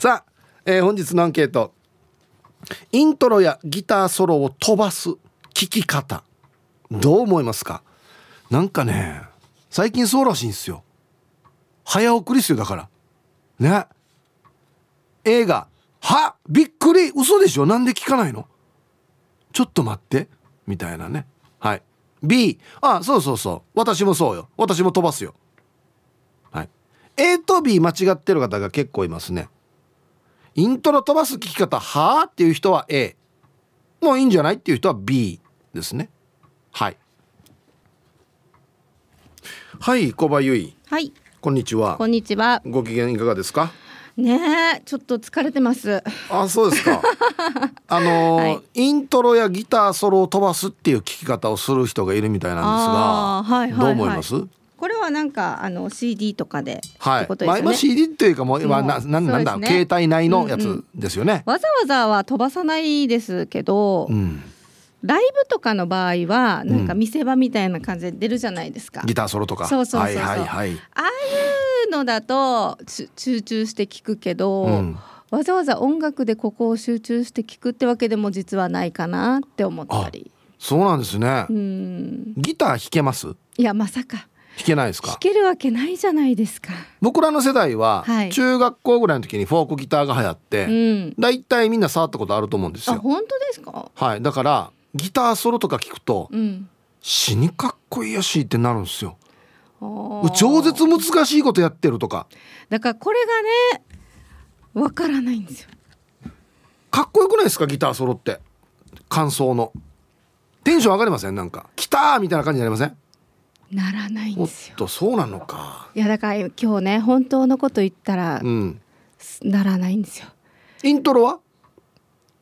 さあ、えー本日のアンケート。イントロやギターソロを飛ばす聞き方。どう思いますか？なんかね最近そうらしいんですよ。早送りっすよだから。ね。映画「は？びっくり。嘘でしょ？なんで聞かないの？ちょっと待って」みたいなね。はい。B あそうそうそう。私もそうよ。私も飛ばすよ。はい。A と B 間違ってる方が結構いますね。イントロ飛ばす聞き方はあっていう人は A もういいんじゃないっていう人は B ですね。はい。はい小葉由衣。はい、こんにちは。こんにちは。ご機嫌いかがですか？ねえ、ちょっと疲れてます。あそうですか。あのーはい。イントロやギターソロを飛ばすっていう聞き方をする人がいるみたいなんですが、はいはいはい。どう思います？これはなんかあの CD とかではい。ってことですよね。まあ今 CD っていうかもうもうななんだ、ね。携帯内のやつうんうん。ですよね、わざわざは飛ばさないですけど、うん。ライブとかの場合はなんか見せ場みたいな感じで出るじゃないですか。ギターソロとか。そうそうそうそう。はいはいはい、ああいうのだとち集中して聞くけど、うん、わざわざ音楽でここを集中して聞くってわけでも実はないかなって思ったり。そうなんですね、うん。ギター弾けます？弾いやまさかけないですか？弾けるわけないじゃないですか。僕らの世代は、はい。中学校ぐらいの時にフォークギターが流行って、うん。だいたいみんな触ったことあると思うんですよ。あ本当ですか？はい。だからギターソロとか聞くと、うん。死にかっこいいやしってなるんですよ。超絶難しいことやってるとか。だからこれがねわからないんですよ。かっこよくないですか？ギターソロって。感想の。テンション上がりません？なんか。来たーみたいな感じになりません？ならないんですよ。とそうなのか。いやだから今日ね本当のこと言ったらうん。ならないんですよ。イントロは？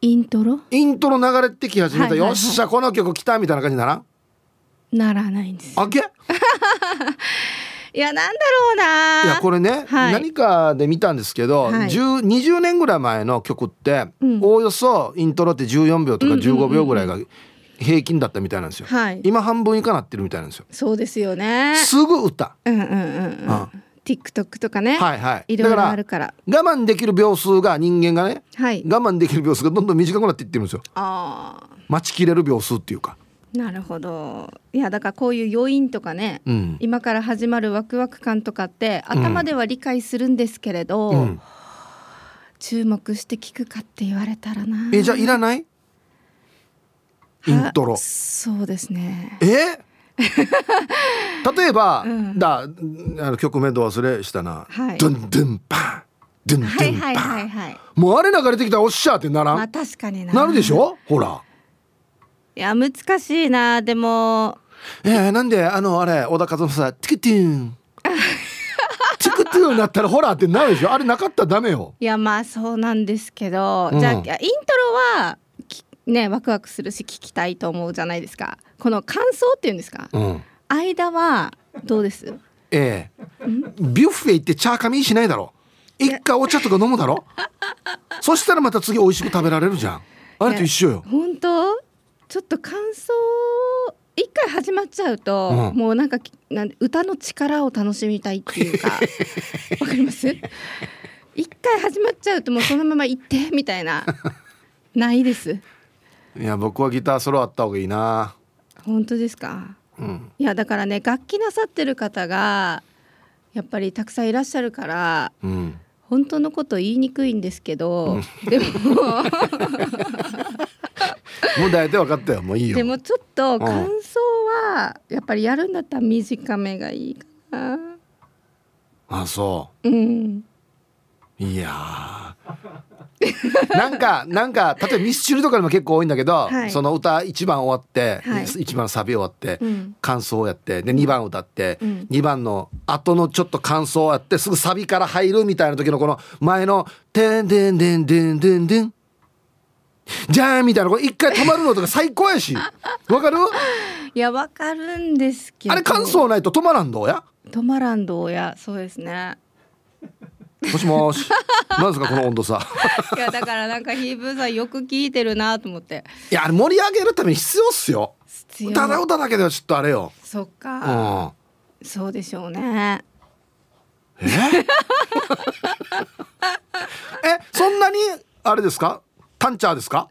イントロ？イントロ流れてき始めた、はいはいはい。よっしゃこの曲来たみたいな感じにならん？ならないんです。よ。あけ？いやなんだろうな。いやこれね、はい。何かで見たんですけど、はい。10 20年ぐらい前の曲って、うん。おおよそイントロって14秒とかうんうんうんうん15秒ぐらいが平均だったみたいなんですよ、はい。今半分以下なってるみたいなんですよ。そうですよね。すぐ歌。うんうんうんうん。あ TikTok とかね、はいはい。いろいろあるから。我慢できる秒数が人間がねはい。我慢できる秒数がどんどん短くなっていってるんですよ。ああ待ちきれる秒数っていうか。なるほど。いやだからこういう余韻とかね、うん、今から始まるワクワク感とかって頭では理解するんですけれど、うん、注目して聞くかって言われたらな。えじゃあいらない？イントロ。はそうですね。え？例えば、うん。だあの曲名ど忘れしたな、はい。ドンドンパン。ドンドンパン、はいはいはいはいもうあれ流れてきたらおっしゃーってならん、まあ確かにな。なるでしょ？ほら。いや難しいな。でも。えー、なんであのあれ小田和正ティクティーン。ティクティーンになったらホラーってなるでしょ？あれなかったらダメよ。いやまあそうなんですけど、うん。じゃあイントロはきねワクワクするし聞きたいと思うじゃないですか。この感想っていうんですか？うん。間はどうです？ええ。ビュッフェ行ってチャーカミーしないだろ。一回お茶とか飲むだろ。そしたらまた次美味しく食べられるじゃん。あれと一緒よ。本当？ちょっと感想一回始まっちゃうと、うん。もうなんかきなん歌の力を楽しみたいっていうか。わかります？一回始まっちゃうともうそのまま行ってみたいな。ないですいや僕はギターソロあった方がいいな。本当ですか？うん。いやだからね楽器なさってる方がやっぱりたくさんいらっしゃるからうん。本当のこと言いにくいんですけど、でも もう大体分かったよ。もういいよ。でもちょっと感想はやっぱりやるんだったら短めがいいかな。あそう。ん。ういやー なんかなんか例えばミスチルとかでも結構多いんだけど、はい。その歌1番終わって、はい。1番サビ終わって、うん。感想をやってで2番歌って、うん。2番の後のちょっと感想をやってすぐサビから入るみたいな時のこの前の「てんてんてんてんてんてん」じゃーんみたいなこれ一回止まるのとか最高やし。わかる？いやわかるんですけど。あれ感想ないと止まらんどうや止まらんどうやそうですね。もしもし。なんですかこの温度差。いやだからなんかヒーブーさんよく聞いてるなと思って。いや盛り上げるために必要っすよ。必要。ただ歌だけではちょっとあれよ。そっうか、ん。そうでしょうね。え？えあれですか？タンチャーですか？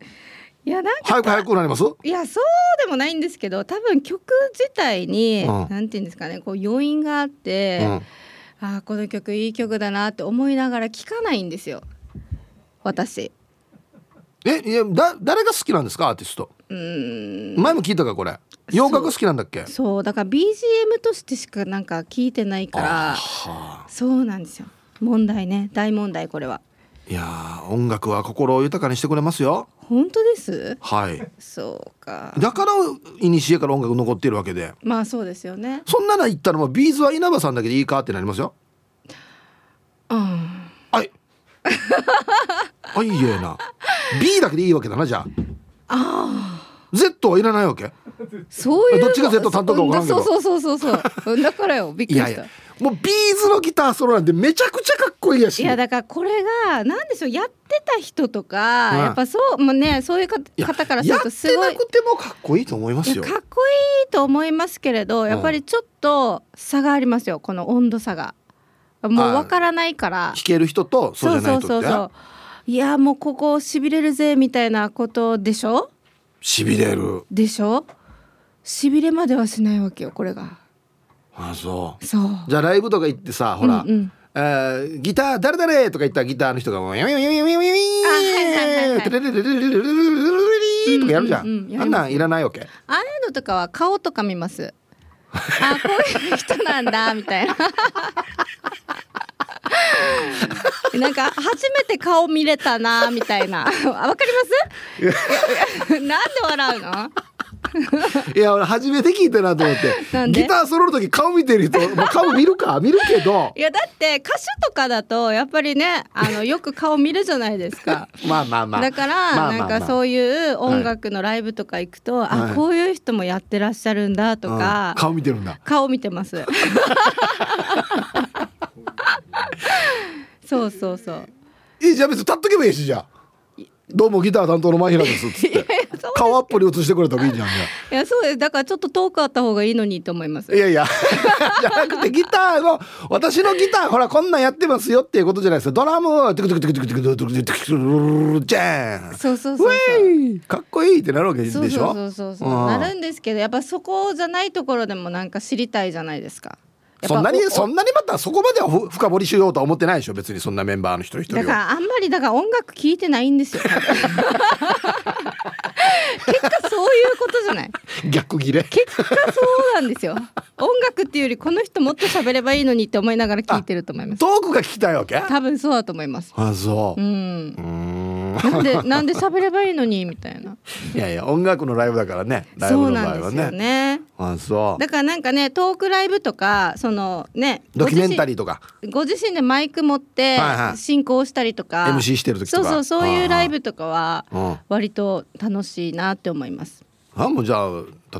いやなんか早く早くなります？いやそうでもないんですけど多分曲自体に、うん。なんていうんですかねこう余韻があって、うんあーこの曲いい曲だなって思いながら聴かないんですよ。私。えいやだ誰が好きなんですか？アーティスト。うーん。前も聞いたかこれ。洋楽好きなんだっけ？そう。だから BGM としてしかなんか聞いてないから。はあ。そうなんですよ。問題ね。大問題これはいやー音楽は心を豊かにしてくれますよ。本当です？はい。そうか。だから古から音楽残っているわけで。まあそうですよね。そんなの言ったらもうビーズは稲葉さんだけでいいかってなりますよ。うん。はい。あいいえな。B だけでいいわけだなじゃあ。あ Z はいらないわけ？あそういうどっちが Z 担当か分からんけど。そうそうそうそうそう。だからよ。びっくりした。いやいやもうビーズのギターソロなんてめちゃくちゃかっこいいやしい。やだからこれがなんでしょうやってた人とか、うん。やっぱそうもうねそういう方からするやってとすごないくてもかっこいいと思いますよ。かっこいいと思いますけれどやっぱりちょっと差がありますよこの温度差が。もうわからないから。弾ける人とそうじゃない人って？ういやもうここしびれるぜみたいなことでしょ？しびれる。でしょ？しびれまではしないわけよこれがあそうそうじゃあライブとか行ってさほら、うんうんえーギター誰誰とか言ったらギターの人がもう「ヤミヤミヤミヤミヤミヤミあはいはいはいはいテレレレレレレレレレレとかやるじゃうんあんなんいらないわけああいうのとかは顔とか見ます。あ、こういう人なんだみたいな。なんか初めて顔見れたなみたいな。あわかります？なんで笑うの？いや俺初めて聞いたなと思って。ギターソロの時顔見てる人、まあ、顔見るか？見るけど。いやだって歌手とかだとやっぱりねあのよく顔見るじゃないですか。まあまあまあ。だから、まあまあまあ。なんかそういう音楽のライブとか行くと、はい。あこういう人もやってらっしゃるんだとか、うん。顔見てるんだ。顔見てます。そうそうそう。いいじゃあ別に立っとけばいいしじゃあ。どうもギター担当のマヒラですっつって顔アップに映してくれたらいいじゃんいやそうです。だからちょっと遠くあった方がいいのにと思います。あいやいや。じゃなくてギターの私のギターほらこんなんやってますよっていうことじゃないですかドラムはテクテクテクテクテクテクテそうそうそうかっこいいってなるわけでしょそうそうそうそうなるんですけどやっぱそこじゃないところでもなんか知りたいじゃないですかそんなにおそんなにまたそこまではふ深掘りしようとは思ってないでしょ別にそんなメンバーの一人一人はだからあんまりだから音楽聴いてないんですよ結果そういうことじゃない？逆ギレ？結果そうなんですよ。音楽っていうよりこの人もっと喋ればいいのにって思いながら聞いてると思います。トークが聞きたいわけ？多分そうだと思います。あそう。う、ん。うーんなんでなんで喋ればいいのにみたいな。いやいや音楽のライブだからねライそうブの場合はなんですよね。ねあそう。だからなんかねトークライブとかそのねドキュメンタリリーとか。ーご自身でマイク持ってはいはい。進行したりとか、MC してる時とか。そうそうそういうライブとかはうん割と楽しいなって思います。あもうじゃあ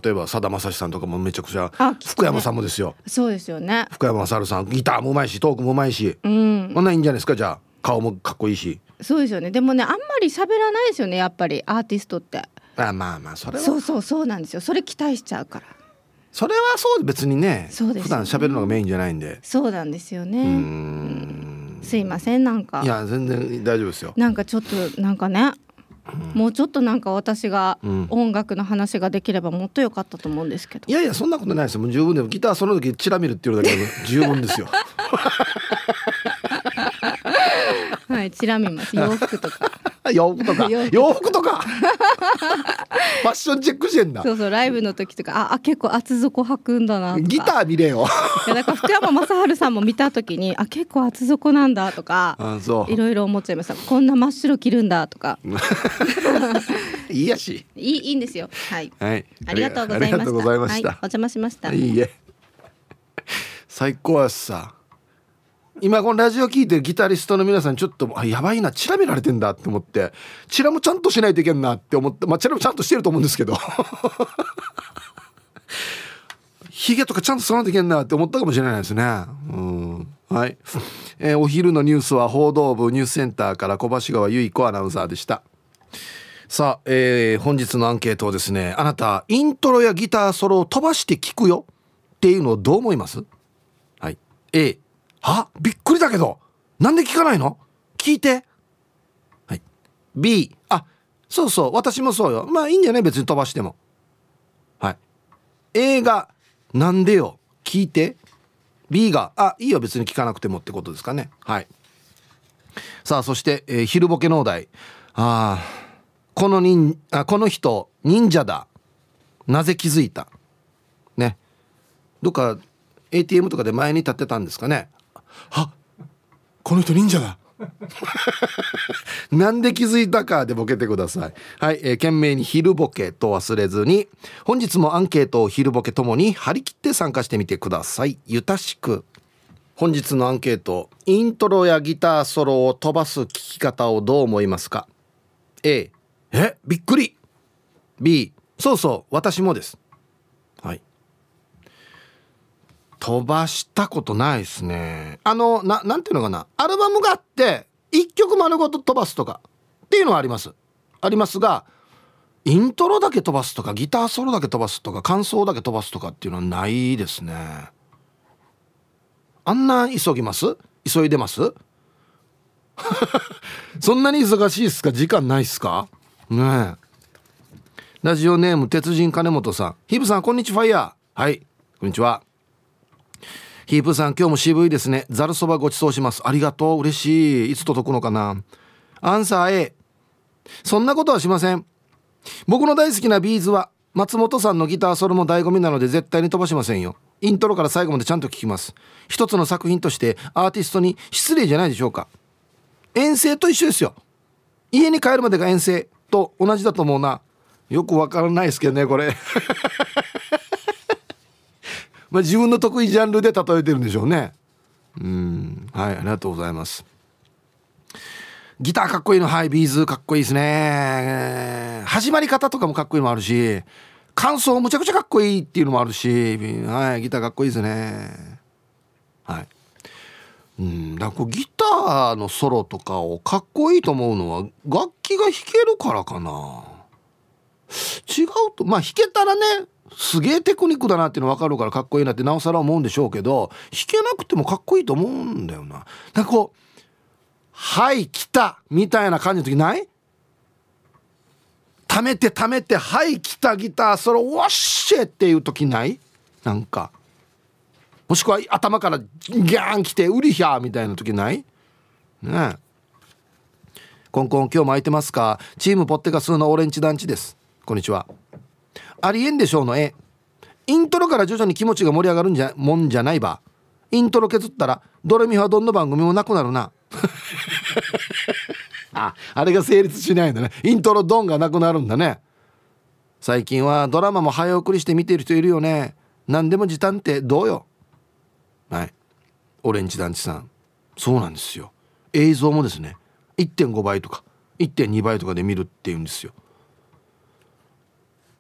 例えばさだまさしさんとかもめちゃくちゃね。福山さんもですよ。そうですよね。福山雅治さんギターもうまいしトークもうまいし。うん。こんなんいいんじゃないですかじゃあ。顔もかっこいいしそうですよね。でもねあんまり喋らないですよねやっぱりアーティストって。あまあまあそれは。そうそうそうなんですよ。それ期待しちゃうから。それはそう別にねそうですよね。普段喋るのがメインじゃないんで。そうなんですよね。ん。すいませんなんか。いや全然大丈夫ですよ。なんかちょっとなんかねもうちょっとなんか私がうん。音楽の話ができればもっと良かったと思うんですけど。いやいやそんなことないですよ。もう十分でもギターその時チラ見るっていうだけで十分ですよ はいチラ見ます。洋服とか。洋服とか。洋服とか。ファッションチェックしてんだ。そうそうライブの時とか。ああ結構厚底履くんだなギター見れよ。いやだから福山雅治さんも見た時にあ結構厚底なんだとかあそう。いろいろ思っちゃいましたこんな真っ白着るんだとか。いいやし。いいいいんですよ。はい。はい。ありがとうございました。はい、お邪魔しました、いいえ。最高やしさ今このラジオ聞いてるギタリストの皆さんちょっとあやばいなチラ見られてんだって思ってチラもちゃんとしないといけんなって思ってまあチラもちゃんとしてると思うんですけどヒゲとかちゃんと備えていけんなって思ったかもしれないですね。うん。はい、えーお昼のニュースは報道部ニュースセンターから小橋川由衣子アナウンサーでした。さあ、えー本日のアンケートをですねあなたイントロやギターソロを飛ばして聞くよっていうのをどう思います？はい。A はびっくりだけど。なんで聞かないの？聞いて。はい。B あそうそう。私もそうよ。まあいいんじゃない？別に飛ばしても。はい。A が「なんでよ？聞いて」B が「あいいよ。別に聞かなくても」ってことですかね。はい。さあそして、えー、昼ボケ農大あこの人あこの人忍者だ。なぜ気づいた？ね。どっか ATM とかで前に立ってたんですかね。あこの人忍者だ なんで気づいたかでボケてください。はい、えー、懸命に昼ボケと忘れずに、本日もアンケートを昼ボケともに張り切って参加してみてください。ゆたしく。本日のアンケート、イントロやギターソロを飛ばす聞き方をどう思いますか ?A、え、びっくり !B、そうそう、私もです。はい。飛ばしたことないですね。あのななんていうのかな。アルバムがあって1曲丸ごと飛ばすとかっていうのはあります。ありますがイントロだけ飛ばすとかギターソロだけ飛ばすとか感想だけ飛ばすとかっていうのはないですね。あんな急ぎます？急いでます？そんなに忙しいっすか？時間ないっすか？ねえ。ラジオネーム鉄人金本さん。ヒブさんこんにちはファイヤー。はいこんにちは。ヒープさん今日も渋いですね。ざるそばごちそうします。ありがとう。嬉しい。いつ届くのかな。アンサー A そんなことはしません。僕の大好きなビーズは松本さんのギターソロも醍醐味なので絶対に飛ばしませんよ。イントロから最後までちゃんと聴きます。一つの作品としてアーティストに失礼じゃないでしょうか。遠征と一緒ですよ。家に帰るまでが遠征と同じだと思うな。よくわからないですけどねこれ。まあ、自分の得意ジャンルで例えてるんでしょうね。うん。はいありがとうございます。ギターかっこいいの。はいビーズ。かっこいいですね。始まり方とかもかっこいいのもあるし感想むちゃくちゃかっこいいっていうのもあるしはいギターかっこいいですね。はい。うん。だからギターのソロとかをかっこいいと思うのは楽器が弾けるからかな。違うとまあ弾けたらねすげえテクニックだなっていうの分かるからかっこいいなってなおさら思うんでしょうけど弾けなくてもかっこいいと思うんだよな。なんかこう「はい来た」みたいな感じの時ない？溜めて溜めて「はい来たギターそれウォッシェ」っていう時ない？なんか。もしくは頭からギャーン来て「ウリヒャー」みたいな時ない？ねえ。コンコン今日も空いてますか？チームポッテガスのオレンジ団地です。こんにちは。ありえんでしょうの。絵イントロから徐々に気持ちが盛り上がるんじゃもんじゃないば。イントロ削ったらドレミファドンの番組もなくなるな。ああれが成立しないんだね。イントロドンがなくなるんだね。最近はドラマも早送りして見てる人いるよね。何でも時短ってどうよ。はい。オレンジ団地さん。そうなんですよ。映像もですね。1.5倍とか1.2倍とかで見るっていうんですよ。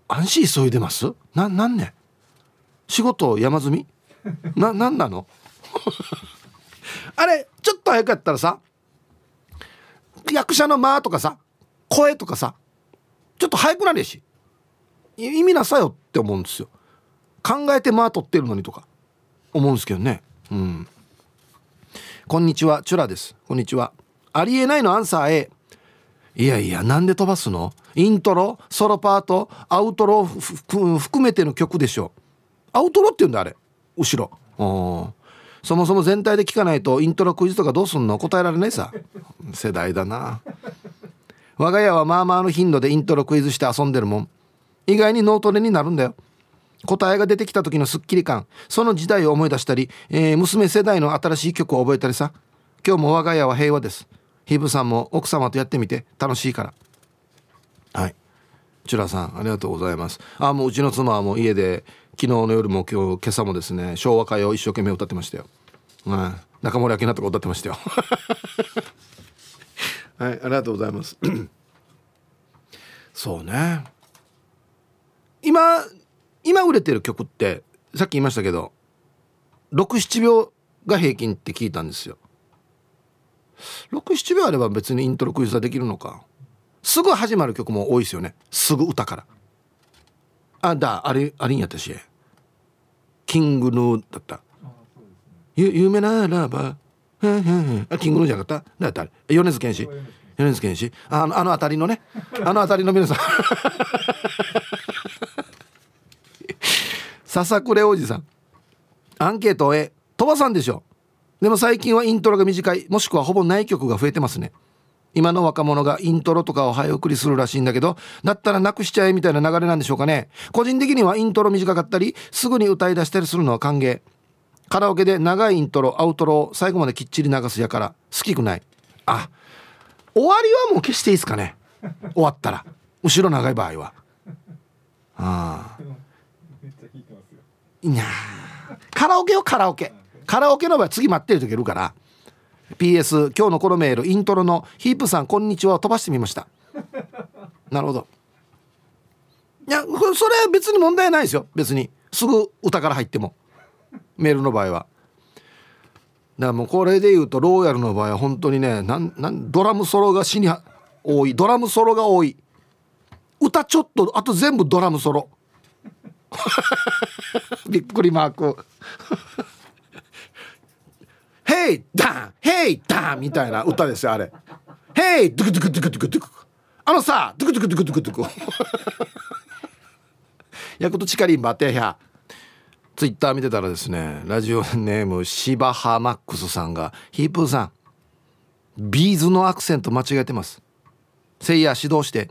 安心急いでます？な何年仕事山積み？な何なの？あれちょっと早くやったらさ役者の間とかさ声とかさちょっと早くなるし。意味なさよって思うんですよ。考えて間取ってるのにとか思うんですけどね。うん。こんにちはチュラです。こんにちは。ありえないのアンサー A いやいやなんで飛ばすの？イントロ？ソロパート？アウトロ？含めての曲でしょ。アウトロって言うんだあれ。後ろ。そもそも全体で聞かないとイントロクイズとかどうすんの？答えられないさ。世代だな。我が家はまあまあの頻度でイントロクイズして遊んでるもん。意外に脳トレになるんだよ。答えが出てきた時のスッキリ感。その時代を思い出したり、えー、娘世代の新しい曲を覚えたりさ。今日も我が家は平和です。ヒブさんも奥様とやってみて楽しいから。はい。チュラさんありがとうございます。あもううちの妻はもう家で昨日の夜も今日今朝もですね昭和歌謡を一生懸命歌ってましたよ、はい、中森明菜とか歌ってましたよ。はいありがとうございます。そうね。今今売れてる曲ってさっき言いましたけど67秒が平均って聞いたんですよ67秒あれば別にイントロクイズはできるのか。すぐ始まる曲も多いですよね。すぐ歌から。あだあれあれんやったし。キングヌーだった。ゆ夢ならば。あキングヌーじゃなかった。だった米津玄師。米津玄師。あのあの辺りのね。あの辺りの皆さん。笹倉おじさん。アンケートへ。飛ばさんでしょでも最近はイントロが短い。もしくはほぼない曲が増えてますね。今の若者がイントロとかを早送りするらしいんだけどだったらなくしちゃえみたいな流れなんでしょうかね。個人的にはイントロ短かったりすぐに歌い出したりするのは歓迎。カラオケで長いイントロアウトロを最後まできっちり流すやから好きくない。あ終わりはもう消していいですかね。終わったら。後ろ長い場合は。ああ。いやカラオケよカラオケ。カラオケの場合次待ってる時いるから PS 今日のこのメールイントロのヒープさんこんにちは飛ばしてみました。なるほど。いやそれは別に問題ないですよ。別に。すぐ歌から入っても。メールの場合は。だからもうこれで言うとローヤルの場合は本当にねなんなんドラムソロが死に多い。ドラムソロが多い。歌ちょっとあと全部ドラムソロ。びっくりマーク。ヘイダンヘイダンみたいな歌ですよあれ。ヘイドゥクドゥクドゥクドゥクドゥク。あのさドゥクドゥクドゥクドゥクドゥク。ヤクトチカリンバテヒャツイッター見てたらですねラジオネームシバハマックスさんがヒープーさんビーズのアクセント間違えてます。せいや指導して。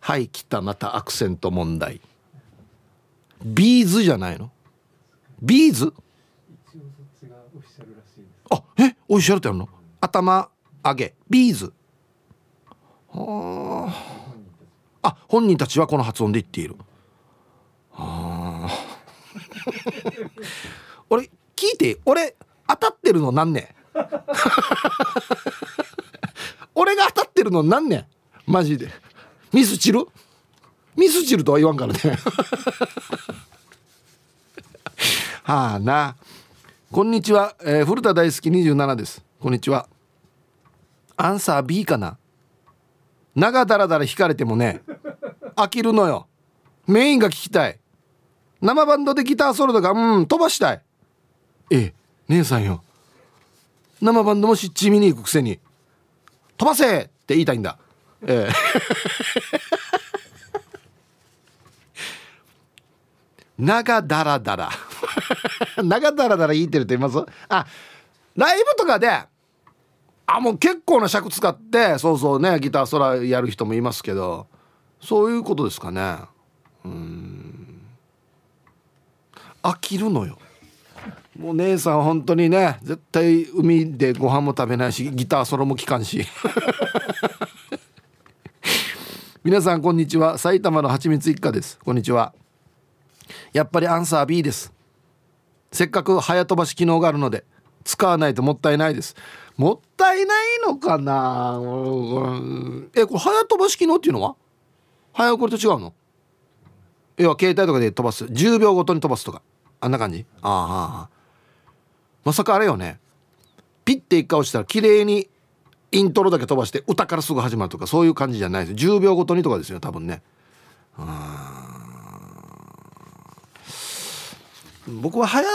はい来たまたアクセント問題。ビーズじゃないの？ビーズ？あえオフィシャルってやるの？頭上げ。ビーズ。はあ。あ本人たちはこの発音で言っている。はあ。俺聞いて俺当たってるの何年？俺が当たってるの何年？マジで。ミスチル？ミスチルとは言わんからね。はあな。こんにちは、えー、古田大好き27です。こんにちは。アンサー B かな？長だらだら弾かれてもね飽きるのよ。メインが聞きたい。生バンドでギターソロとかうん飛ばしたい。ええ姉さんよ。生バンドもしっち見に行くくせに飛ばせって言いたいんだ。ええ長だらだら。長だらだら言ってるって言います？あライブとかであもう結構な尺使ってそうそうねギターソラやる人もいますけどそういうことですかね。うん。飽きるのよ。もう姉さん本当にね絶対海でご飯も食べないしギターソロも聴かんし。皆さんこんにちは。埼玉のはちみつ一家です。こんにちは。やっぱりアンサー B です。せっかく早飛ばし機能があるので使わないともったいないです。もったいないのかな？えこれ早飛ばし機能っていうのは？早送りと違うの？要は携帯とかで飛ばす。10秒ごとに飛ばすとか。あんな感じ？ああまさかあれよね。ピッて一回押したら綺麗にイントロだけ飛ばして歌からすぐ始まるとかそういう感じじゃないです。10秒ごとにとかですよ多分ね。うん僕は早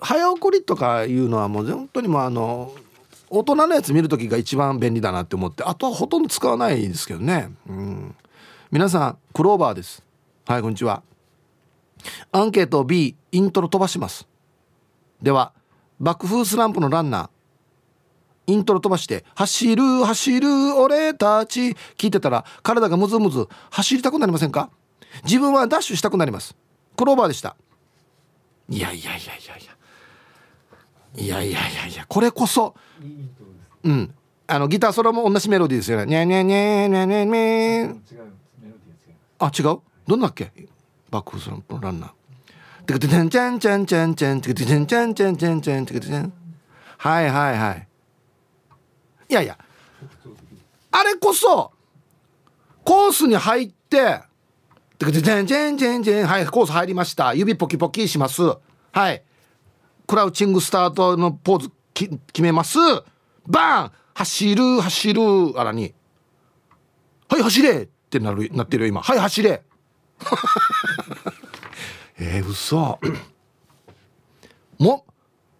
早送りとかいうのはもう本当にもうあの大人のやつ見る時が一番便利だなって思ってあとはほとんど使わないですけどね、うん、皆さんクローバーです。はいこんにちは。アンケート B イントロ飛ばします。では爆風スランプのランナー。イントロ飛ばして「走る走る俺たち」聞いてたら体がムズムズ。走りたくなりませんか？自分はダッシュしたくなります。クローバーでした。いやいやいやいや。いやいやいやいや。いやこれこそうん。あのギターそれも同じメロディーですよね。にゃにゃにゃにゃにゃにゃあ違う？どんなっけ？バックスのランナー。てかてんちゃんちゃんちゃんちゃんてかてんちゃんちゃんちゃんちゃんてかてんはいはいはいいやいやあれこそコースに入っててかてんちゃんちゃんちゃんはいコース入りました指ポキポキしますはいクラウチングスタートのポーズき決めますバーン走る走るあらにはい走れってなるなってるよ今はい走れえー、嘘も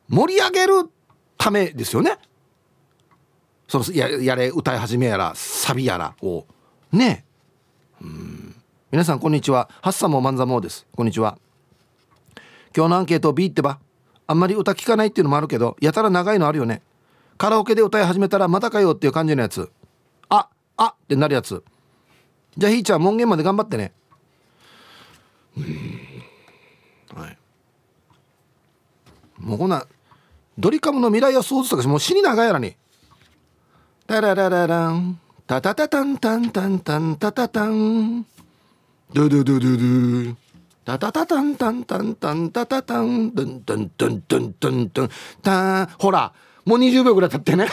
盛り上げるためですよねそのややれ歌い始めやらサビやらをねうん皆さんこんにちは。ハッサモマンザモです。こんにちは。今日のアンケート B ってばあんまり歌聞かないっていうのもあるけどやたら長いのあるよね。カラオケで歌い始めたらまたかよっていう感じのやつ。ああってなるやつ。じゃあひーちゃん門限まで頑張ってね。はい。もうこんなドリカムの未来予想図とかしもう死に長いやらに。タララララン。タタタタンタンタンタンタタタン。ドゥドゥドゥドゥドゥ。タタタタンタンタンタン。タタタンドンドンドンドンドンドン。タン。ほらもう20秒ぐらい経ってね。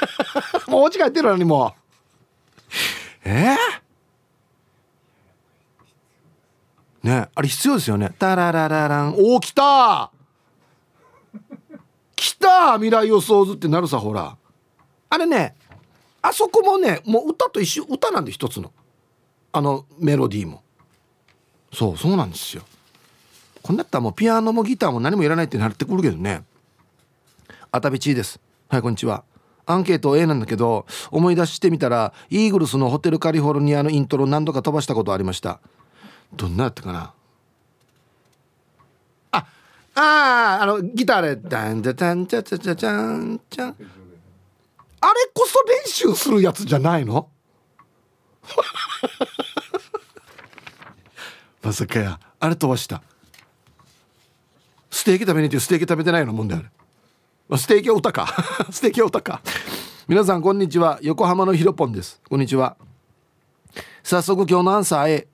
もうお家帰ってるのにもう。えー、ねあれ必要ですよね。タララララン。おお来た来た未来予想図ってなるさほら。あれねあそこもねもう歌と一緒歌なんで一つの。あのメロディーも。そうそうなんですよ。こんなったらもうピアノもギターも何もいらないってなってくるけどね。あたびちです。はいこんにちは。アンケート A なんだけど思い出してみたらイーグルスのホテルカリフォルニアのイントロ何度か飛ばしたことありました。どんなやったかな？あああのギターで「ダンダンチャチャチャチャンチャン」あれこそ練習するやつじゃないの？まさかやあれ飛ばした。ステーキ食べに行ってステーキ食べてないのもんであるステーキは歌か。ステーキは歌 か。皆さんこんにちは。横浜のひろぽんです。こんにちは。早速今日のアンサー A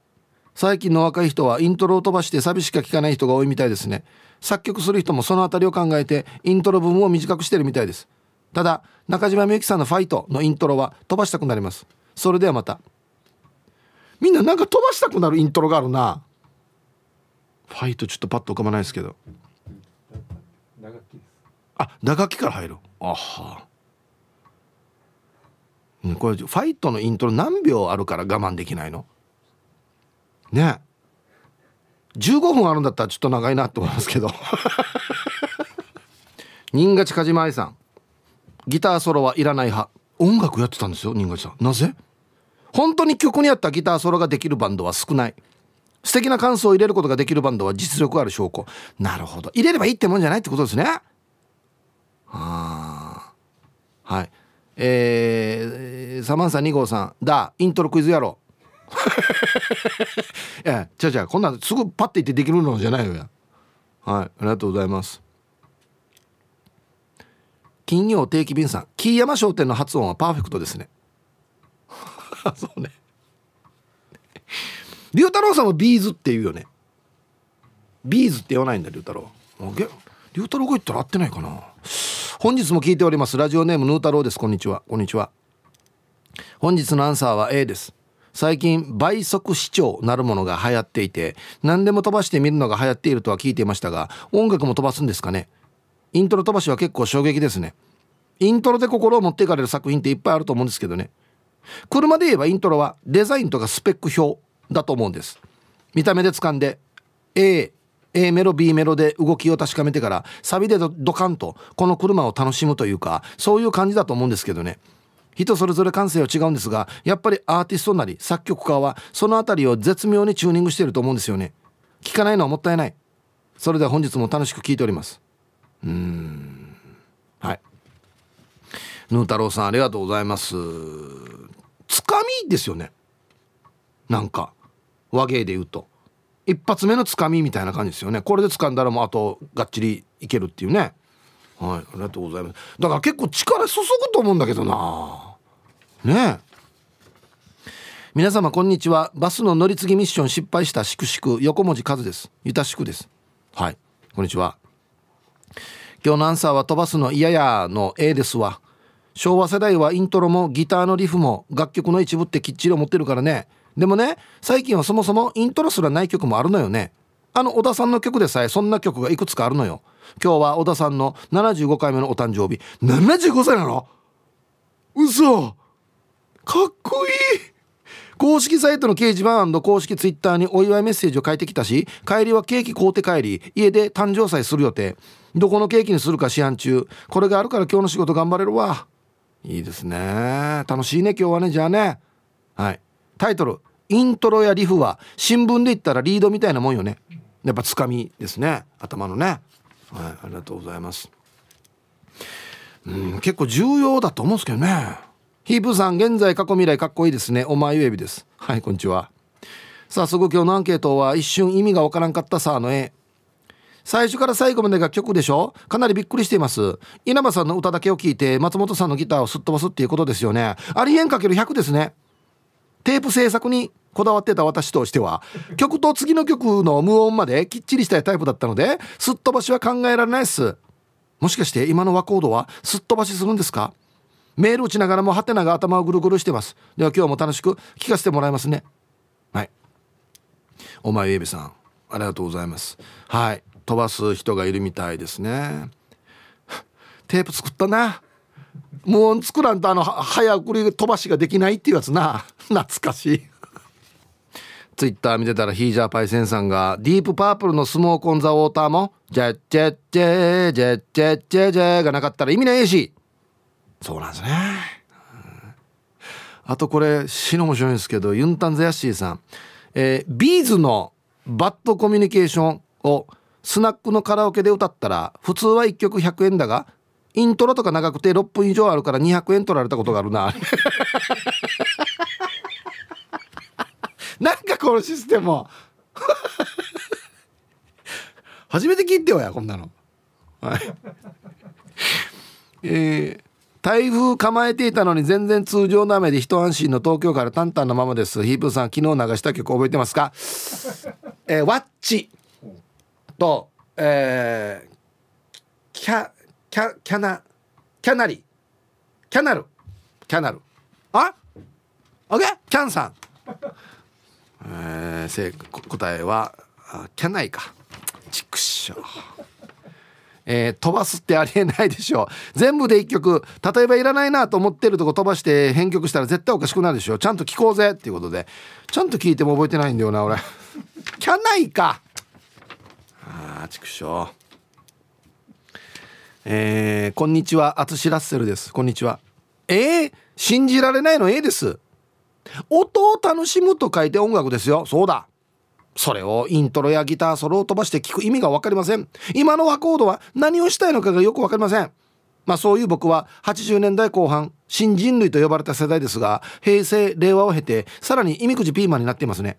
最近の若い人はイントロを飛ばしてサビしか聴かない人が多いみたいですね。作曲する人もその辺りを考えてイントロ部分を短くしてるみたいです。ただ中島みゆきさんの「ファイト」のイントロは飛ばしたくなります。それではまた。みんななんか飛ばしたくなるイントロがあるな。ファイトちょっとパッと浮かばないですけど。あ打楽器から入る。あは。これファイトのイントロ何秒あるから我慢できないの？ね。15分あるんだったらちょっと長いなって思いますけど。新勝梶間愛さん。ギターソロはいらない派。音楽やってたんですよ新勝さん。なぜ？本当に曲に合ったギターソロができるバンドは少ない。素敵な感想を入れることができるバンドは実力ある証拠。なるほど。入れればいいってもんじゃないってことですね。あはい。えー、サマンサ2号さん。だ。イントロクイズやろう。い やじゃじゃこんなんすぐパッて言ってできるのじゃないよや。はい。ありがとうございます。金曜定期便さん。木山商店の発音はパーフェクトですね。そうね。龍太郎さんも B'z って言うよね。 B'z って言わないんだ龍太郎。龍太郎が言ったら合ってないかな。本日も聞いております。ラジオネームヌー太郎です。こんにちは。こんにちは。本日のアンサーは A です。最近倍速視聴なるものが流行っていて何でも飛ばして見るのが流行っているとは聞いていましたが音楽も飛ばすんですかね。イントロ飛ばしは結構衝撃ですね。イントロで心を持っていかれる作品っていっぱいあると思うんですけどね。車で言えばイントロはデザインとかスペック表だと思うんです。見た目で掴んで A A メロ B メロで動きを確かめてからサビでドカンとこの車を楽しむというかそういう感じだと思うんですけどね。人それぞれ感性は違うんですがやっぱりアーティストなり作曲家はその辺りを絶妙にチューニングしてると思うんですよね。聞かないのはもったいない。それでは本日も楽しく聞いております。うん。はい。ヌー太郎さんありがとうございます。つかみですよね。なんか和芸で言うと。一発目のつかみみたいな感じですよね。これで掴んだらもうあとがっちりいけるっていうね。はいありがとうございます。だから結構力注ぐと思うんだけどな。ね皆様こんにちは。バスの乗り継ぎミッション失敗したしくしく。横文字数です。ゆたしくです。はいこんにちは。今日のアンサーは飛ばすの嫌やの A ですわ。昭和世代はイントロもギターのリフも楽曲の一部ってきっちり思ってるからね。でもね最近はそもそもイントロすらない曲もあるのよね。あの小田さんの曲でさえそんな曲がいくつかあるのよ。今日は小田さんの75回目のお誕生日。75歳なの？嘘！かっこいい！公式サイトの掲示板公式ツイッターにお祝いメッセージを書いてきたし帰りはケーキ買うて帰り家で誕生祭する予定。どこのケーキにするか試案中。これがあるから今日の仕事頑張れるわ。いいですね。楽しいね今日はね。じゃあね。はい。タイトル。イントロやリフは新聞で言ったらリードみたいなもんよね。やっぱつかみですね。頭のね。はい。ありがとうございます。うん結構重要だと思うんですけどね。ヒープさん現在過去未来かっこいいですね。お前ゆえびです。はいこんにちは。早速今日のアンケートは一瞬意味がわからんかったさあの絵。最初から最後までが曲でしょ？かなりびっくりしています。稲葉さんの歌だけを聞いて松本さんのギターをすっ飛ばすっていうことですよね。ありえんかける100ですね。テープ制作にこだわってた私としては。曲と次の曲の無音まできっちりしたいタイプだったのですっ飛ばしは考えられないっす。もしかして今の和コードはすっ飛ばしするんですか？メール打ちながらもハテナが頭をぐるぐるしてます。では今日も楽しく聞かせてもらいますね。はい。お前エビさん。ありがとうございますはい。飛ばす人がいるみたいですね。テープ作ったな。もう作らんとあの早送り飛ばしができないっていうやつな。懐かしい。ツイッター見てたらヒージャーパイセンさんがディープパープルのスモークオンザウォーターもジェッジェッジェジェッジェッジェジェがなかったら意味ないしそうなんですね、あとこれ死の面白いんですけどユンタンザヤッシーさん、えー、ビーズのバッドコミュニケーションをスナックのカラオケで歌ったら普通は1曲100円だがイントロとか長くて6分以上あるから200円取られたことがあるな。なんかこのシステム。初めて聞いてよやこんなの。はい。えー、台風構えていたのに全然通常の雨で一安心の東京からタンタンのままです。ヒープさん昨日流した曲覚えてますか？えー、ワッチ。と、えー、キャキャキャナキャナリ。キャナル。キャナル。あオッケー。キャンさん。えー、正答えはキャナイか。チクショえー、飛ばすってありえないでしょう。全部で1曲例えばいらないなと思ってるとこ飛ばして編曲したら絶対おかしくなるでしょちゃんと聞こうぜっていうことで。ちゃんと聞いても覚えてないんだよな俺。キャナイか。あー畜生えー、こんにちはアツシラッセルです。こんにちは。えー、信じられないのええです。音を楽しむと書いて音楽ですよ。そうだ。それをイントロやギターソロを飛ばして聞く意味が分かりません。今の和コードは何をしたいのかがよく分かりません。まあそういう僕は80年代後半新人類と呼ばれた世代ですが平成令和を経てさらに意味くじピーマンになっていますね。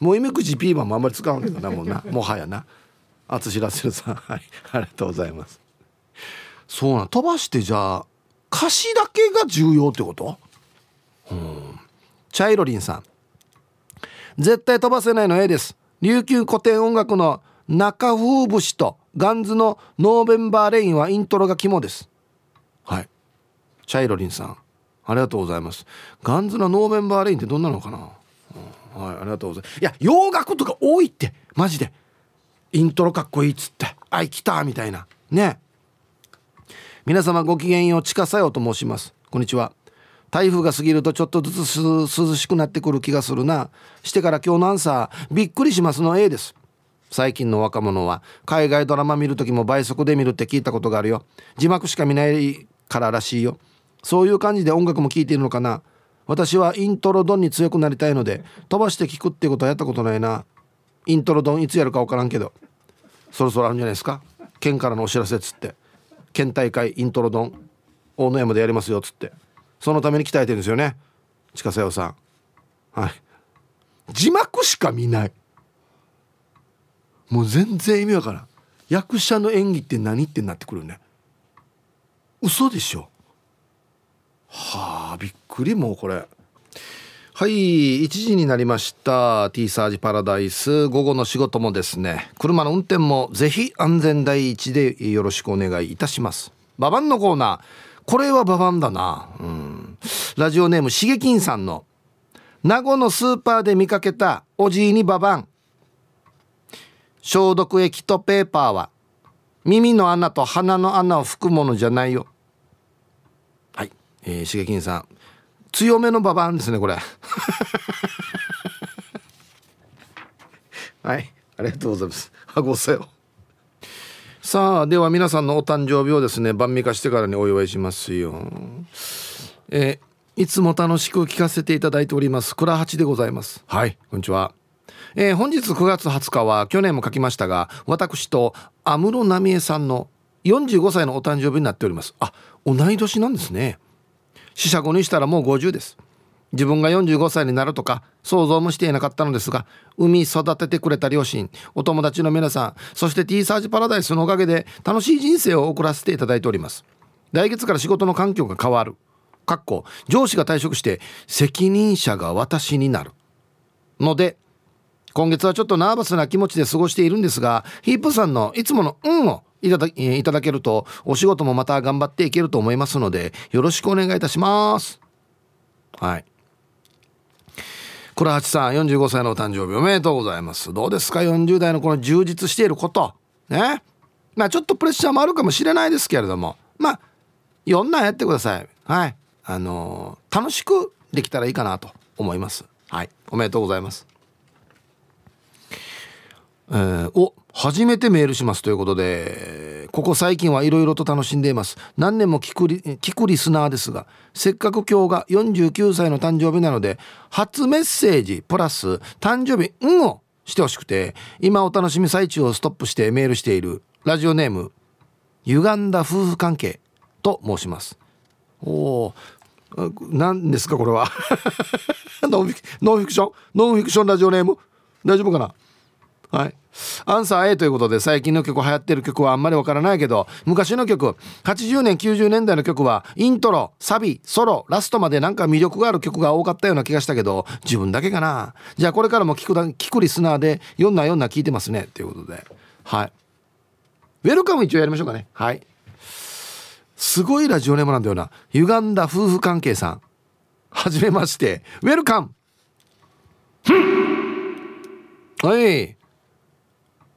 もう意味くじピーマンもあんまり使わんけどなもうな。もはやな。淳らせるさん。はい。ありがとうございます。そうなん。飛ばしてじゃあ歌詞だけが重要ってこと？うん。チャイロリンさん。絶対飛ばせないの A です。琉球古典音楽の中風節とガンズの November Rain はイントロが肝です。はい。チャイロリンさん。ありがとうございます。ガンズの November Rain ってどんなのかな、うん、はい。ありがとうございます。いや洋楽とか多いって。マジで。イントロかっこいいっつって「あい来た」みたいな。ね。皆様ごきげんようちかさよと申します。こんにちは。台風が過ぎるとちょっとずつ涼しくなってくる気がするな。してから今日のアンサーびっくりしますの A です。最近の若者は海外ドラマ見る時も倍速で見るって聞いたことがあるよ。字幕しか見ないかららしいよ。そういう感じで音楽も聴いているのかな。私はイントロドンに強くなりたいので飛ばして聞くってことはやったことないな。イントロドンいつやるか分からんけどそろそろあるんじゃないですか？県からのお知らせっつって。県大会イントロドン大野山でやりますよっつって。そのために鍛えてるんですよね。近瀬さん。はい。字幕しか見ない。もう全然意味わからん。役者の演技って何ってなってくるね。嘘でしょ。はあびっくりもうこれ。はい1時になりました T サージパラダイス午後の仕事もですね車の運転もぜひ安全第一でよろしくお願いいたしますババンのコーナーこれはババンだな。うん。ラジオネームしげきんさんの名護のスーパーで見かけたおじいにババン。消毒液とペーパーは耳の穴と鼻の穴を拭くものじゃないよ。はい。えー、しげきんさん。強めのババンですね、これ。はい。ありがとうございます。はごせよ。さあでは皆さんのお誕生日をですね晩味化してからにお祝いしますよえー、いつも楽しく聞かせていただいております倉八でございますはいこんにちはえー、本日9月20日は去年も書きましたが私と安室奈美恵さんの45歳のお誕生日になっておりますあ同い年なんですね四捨五入したらもう50です。自分が45歳になるとか想像もしていなかったのですが産み育ててくれた両親お友達の皆さんそして T サージパラダイスのおかげで楽しい人生を送らせていただいております。来月から仕事の環境が変わる。かっこ上司が退職して責任者が私になる。ので今月はちょっとナーバスな気持ちで過ごしているんですがヒープさんのいつもの「運をいただえいただけるとお仕事もまた頑張っていけると思いますのでよろしくお願いいたします。はい。倉八さん45歳のお誕生日おめでとうございます。どうですか？40代のこの充実していること。ね？まあちょっとプレッシャーもあるかもしれないですけれども。まあいんなやってください。はい。あのー、楽しくできたらいいかなと思います。はい。おめでとうございます。えー、お初めてメールしますということでここ最近はいろいろと楽しんでいます。何年も聞くリ聞くリスナーですがせっかく今日が49歳の誕生日なので初メッセージプラス誕生日「うん」をしてほしくて今お楽しみ最中をストップしてメールしているラジオネーム歪んだ夫婦関係と申します。おお何ですかこれは？ノンフィクション？ノンフィクションラジオネーム？大丈夫かな？はい。アンサー A ということで最近の曲流行ってる曲はあんまりわからないけど昔の曲80年90年代の曲はイントロサビソロラストまでなんか魅力がある曲が多かったような気がしたけど自分だけかな。じゃあこれからも聞くだ聞くリスナーで読んだ読んだ聞いてますね。ということで。はい。ウェルカム一応やりましょうかね。はい。すごいラジオネームなんだよな。歪んだ夫婦関係さん。はじめまして。ウェルカム。はい。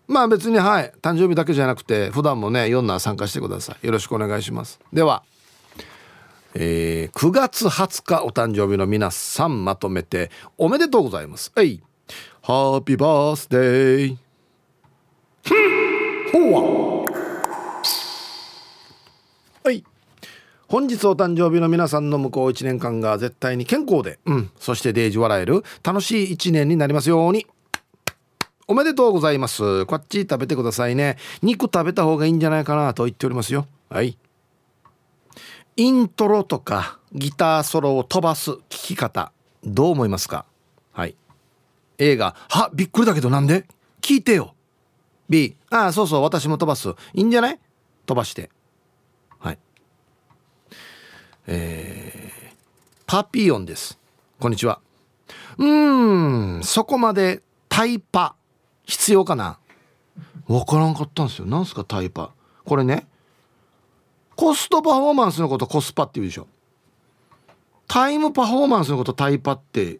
まあ別にはい。誕生日だけじゃなくて普段もね4な参加してください。よろしくお願いします。ではえー、9月20日お誕生日の皆さんまとめておめでとうございます。はい。ハッピーバースデーほわはい。本日お誕生日の皆さんの向こう1年間が絶対に健康で、うん、そしてデージ笑える楽しい1年になりますように。おめでとうございます。こっち食べてくださいね。肉食べた方がいいんじゃないかなと言っておりますよ。はい。イントロとかギターソロを飛ばす聞き方どう思いますか？はい。映画はびっくりだけどなんで？聞いてよ。B ああそうそう私も飛ばす。いいんじゃない？飛ばして。はい。えー、パピヨンです。こんにちは。うーんそこまでタイパ。必要かな？分からんかったんですよ。なんすかタイパ。これね。コストパフォーマンスのことコスパって言うでしょ。タイムパフォーマンスのことタイパって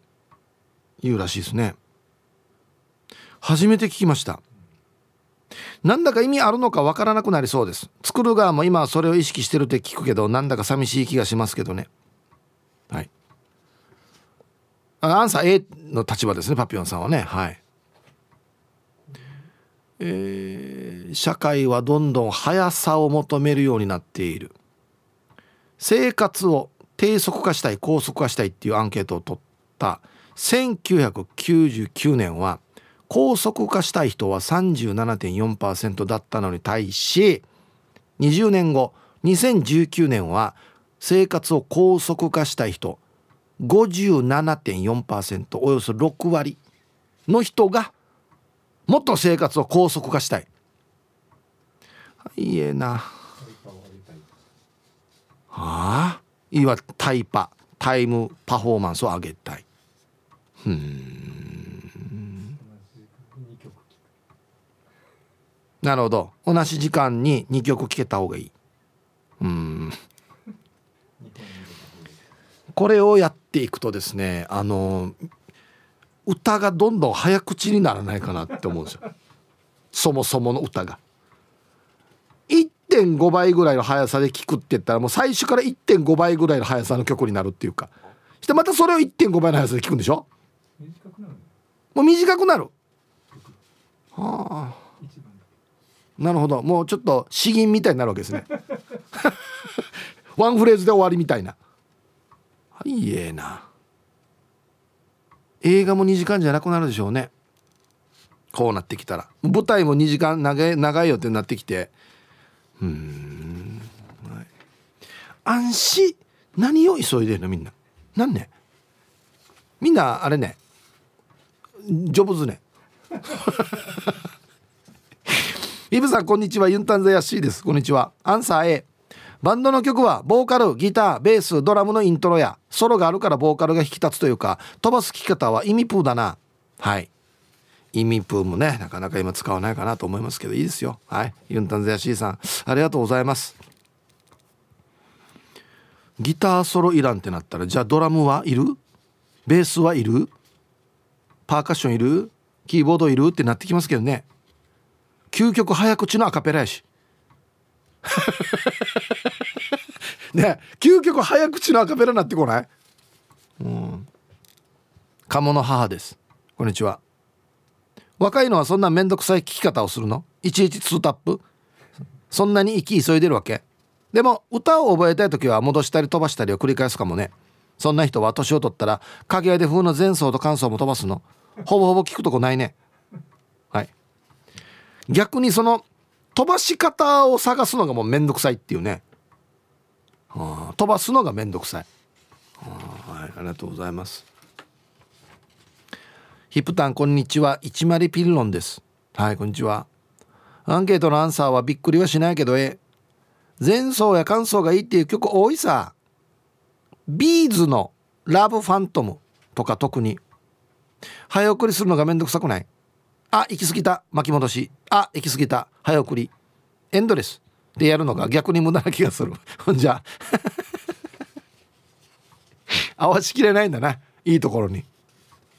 言うらしいですね。初めて聞きました。なんだか意味あるのかわからなくなりそうです。作る側も今はそれを意識してるって聞くけどなんだか寂しい気がしますけどね。はい。アンサー A の立場ですねパピヨンさんはね。はい。えー、社会はどんどん速さを求めるようになっている。生活を低速化したい高速化したいっていうアンケートを取った。1999年は高速化したい人は37.4%だったのに対し20年後2019年は生活を高速化したい人57.4%およそ6割の人がもっと生活を高速化したい。いえな。はあ？いわタイパ。タイムパフォーマンスを上げたい。うん。なるほど。同じ時間に2曲聴けた方がいい。うん。これをやっていくとですねあの歌がどんどん早口にならないかなって思うんですよ。そもそもの歌が。1.5倍ぐらいの速さで聴くって言ったらもう最初から1.5倍ぐらいの速さの曲になるっていうか。してまたそれを1.5倍の速さで聴くんでしょ？もう短くなる。はあなるほど。もうちょっと詩吟みたいになるわけですね。ワンフレーズで終わりみたいな。いえな映画も2時間じゃなくなるでしょうね。こうなってきたら。舞台も2時間長い長いよってなってきて。うん、はい、安心。何を急いでるの？みんな。なんね？みんなあれね。ジョブズね。イブさんこんにちは。ユンタンザヤッシーです。こんにちは。アンサー A バンドの曲はボーカルギターベースドラムのイントロやソロがあるからボーカルが引き立つというか飛ばす聞き方は意味プーだな。はい。意味プーもねなかなか今使わないかなと思いますけどいいですよ。はい。ユンタンザヤシーさんありがとうございます。ギターソロいらんってなったらじゃあドラムはいる？ベースはいる？パーカッションいる？キーボードいる？ってなってきますけどね。究極早口のアカペラやし。ね究極早口のアカペラになってこない？うん。鴨の母です。こんにちは。若いのはそんなめんどくさい聞き方をするの？いちいち2タップ？そんなに息急いでるわけ？でも歌を覚えたい時は戻したり飛ばしたりを繰り返すかもね。そんな人は年を取ったら影絵で風の前奏と感想も飛ばすの？ほぼほぼ聞くとこないね。はい。逆にその飛ばし方を探すのがもうめんどくさいっていうね、あ、飛ばすのがめんどくさい、はあ、はいありがとうございます。ヒップタンこんにちは。一マリピルロンです。はいこんにちは。アンケートのアンサーはびっくりはしないけどえ前奏や感想がいいっていう曲多いさ。ビーズのラブファントムとか特に。早送りするのがめんどくさくない。あ行き過ぎた。巻き戻し。あ行き過ぎた。早送り。エンドレス。でやるのが逆に無駄な気がする。ほ んじゃ 合わしきれないんだな。いいところに。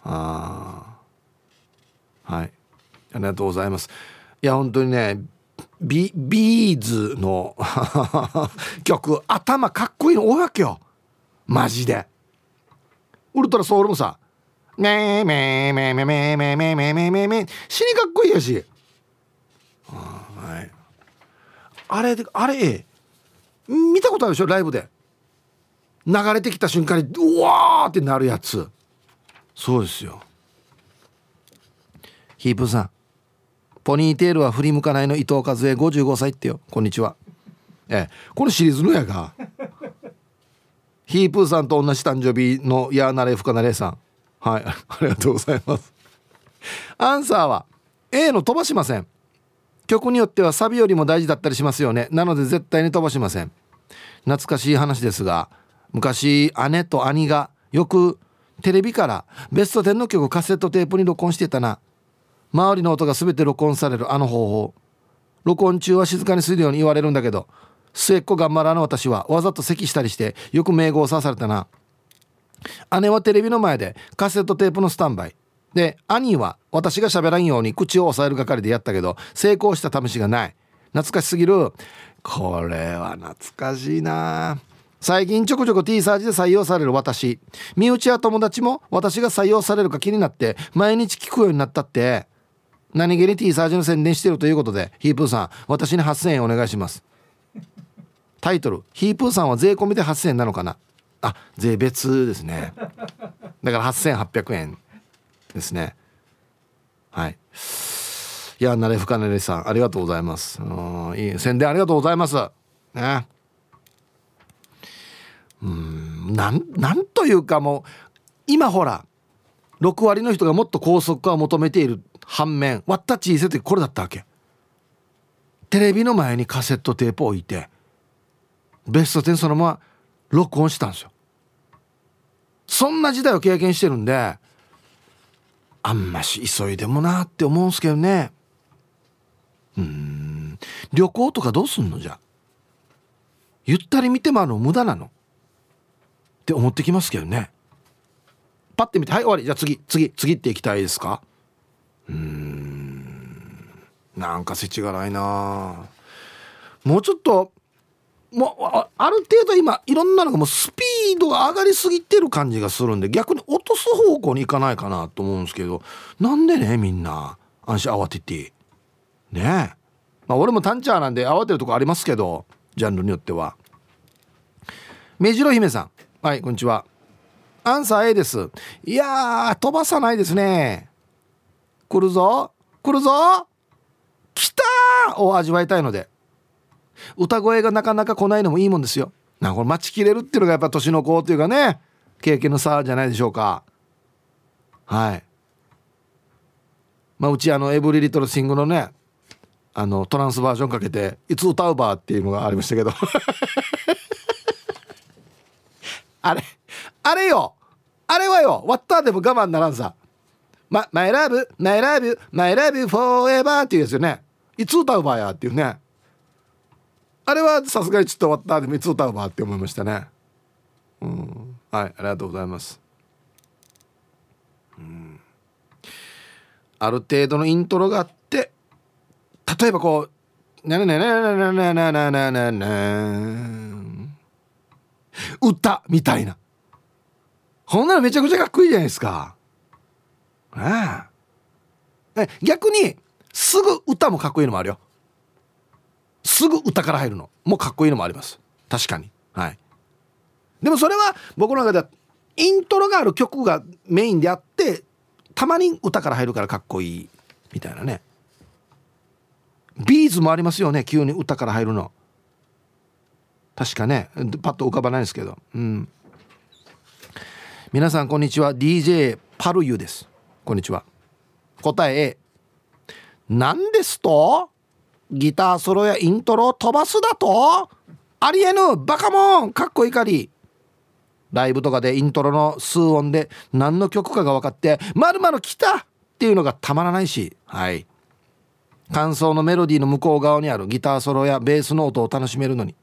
ああはい。ありがとうございます。いや本当にねビビーズの 曲頭かっこいいの多いわけよ。マジで。ウルトラソウルもさ「めめめめめめめめめめめ」死にかっこいいやし。はい。あれあれ見たことあるでしょ？ライブで。流れてきた瞬間にうわーってなるやつ。そうですよ。ヒープさん。ポニーテールは振り向かないの伊藤和恵55歳ってよ。こんにちは。ええ。これシリーズのやが。ヒープーさんと同じ誕生日のやーなれふかなれさん。はい。ありがとうございます。アンサーは A の飛ばしません。曲によってはサビよりも大事だったりしますよね。なので絶対に飛ばしません。懐かしい話ですが昔姉と兄がよくテレビからベスト10の曲カセットテープに録音してたな。周りの音が全て録音されるあの方法。録音中は静かにするように言われるんだけど末っ子頑張らぬ私はわざと咳したりしてよく名号を刺されたな。姉はテレビの前でカセットテープのスタンバイ。で兄は私が喋らんように口を押さえる係でやったけど成功した試しがない。懐かしすぎる。これは懐かしいな。最近ちょこちょこ T サージで採用される。私。身内や友達も私が採用されるか気になって毎日聞くようになったって。何気に T サージの宣伝してるということでヒープーさん私に8000円お願いします。タイトル「ヒープーさんは税込みで8000円なのかな?」あ税別ですね。だから8800円。ですね。はい。いやなれふかなれさんありがとうございます。うんいい宣伝ありがとうございます。ね。うんなんなんというかもう今ほら6割の人がもっと高速化を求めている反面割った小さい時これだったわけ。テレビの前にカセットテープを置いてベスト10そのまま録音したんですよ。そんな時代を経験してるんであんまし急いでもなって思うんすけどね。うん。旅行とかどうすんのじゃ？ゆったり見てもあの無駄なの？って思ってきますけどね。パッて見てはい終わり。じゃあ次次次っていきたいですか？うん。なんか世知がないなもうちょっともうある程度今いろんなのがもうスピードが上がりすぎてる感じがするんで逆に落とす方向に行かないかなと思うんですけどなんでねみんな安心慌てて。ね。えまあ俺もタンチャーなんで慌てるとこありますけどジャンルによっては。目白姫さん。はいこんにちは。アンサー A です。いや飛ばさないですね。来るぞ。来るぞ。来たを味わいたいので。歌声がなかなか来ないのもいいもんですよ。なこれ待ちきれるっていうのがやっぱ年の子というかね経験の差じゃないでしょうか。はい。まあうちあのエブリリトルシングのねあのトランスバージョンかけて「いつ歌うば」っていうのがありましたけど。あれあれよ。あれはよ。ワッターでも我慢ならんさ「ま、 My love my love my love forever」っていうやつよね。いつ歌うばやっていうね。あれはさすがにちょっと終わった。でもいつ歌うばって思いましたね。うん。はいありがとうございます。うん。ある程度のイントロがあって例えばこう「ななななななななななな歌」みたいなほんならめちゃくちゃかっこいいじゃないですかああ逆にすぐ歌もかっこいいのもあるよすぐ歌から入るの。もかっこいいのもあります。確かに。はい。でもそれは僕の中ではイントロがある曲がメインであってたまに歌から入るからかっこいいみたいなね。ビーズもありますよね急に歌から入るの。確かね。パッと浮かばないですけど。うん。皆さんこんにちは。DJ パルユです。こんにちは。答え A 何ですと？ギターソロやイントロを飛ばすだと？ありえぬ。バカモン。かっこいいかり。ライブとかでイントロの数音で何の曲かが分かって「まるまる来た!」っていうのがたまらないし。はい。感想のメロディーの向こう側にあるギターソロやベースの音を楽しめるのに。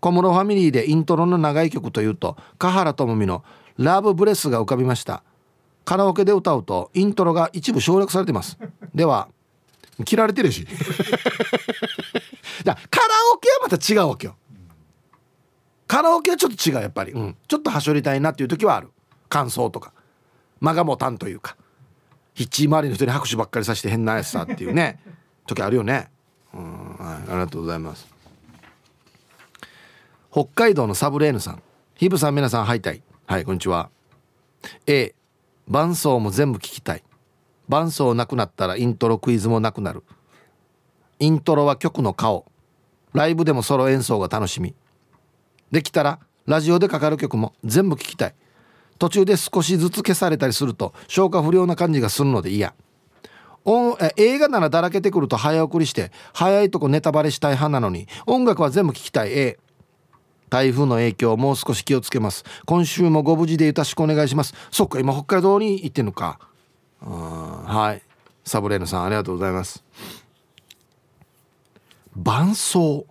小室ファミリーでイントロの長い曲というと華原朋美の「ラブブレス」が浮かびました。カラオケで歌うとイントロが一部省略されてます。では切られてるし。だカラオケはまた違うわけよ。カラオケはちょっと違うやっぱり、うん、ちょっとはしょりたいなっていう時はある。感想とか。間が持たんというか。ヒッチ周りの人に拍手ばっかりさして変なやつさっていうね。時あるよね。うん。はい。ありがとうございます。北海道のサブレーヌさん。ヒブさん皆さんはいたいはいこんにちは。A 伴奏も全部聞きたい伴奏なくなったらイントロクイズもなくなる。イントロは曲の顔。ライブでもソロ演奏が楽しみ。できたらラジオでかかる曲も全部聞きたい。途中で少しずつ消されたりすると消化不良な感じがするので嫌。映画ならだらけてくると早送りして早いとこネタバレしたい派なのに音楽は全部聞きたい。A 台風の影響もう少し気をつけます。今週もご無事でよろしくお願いします。そっか今北海道に行ってんのか。うんはい。サブレーヌさんありがとうございます。伴奏。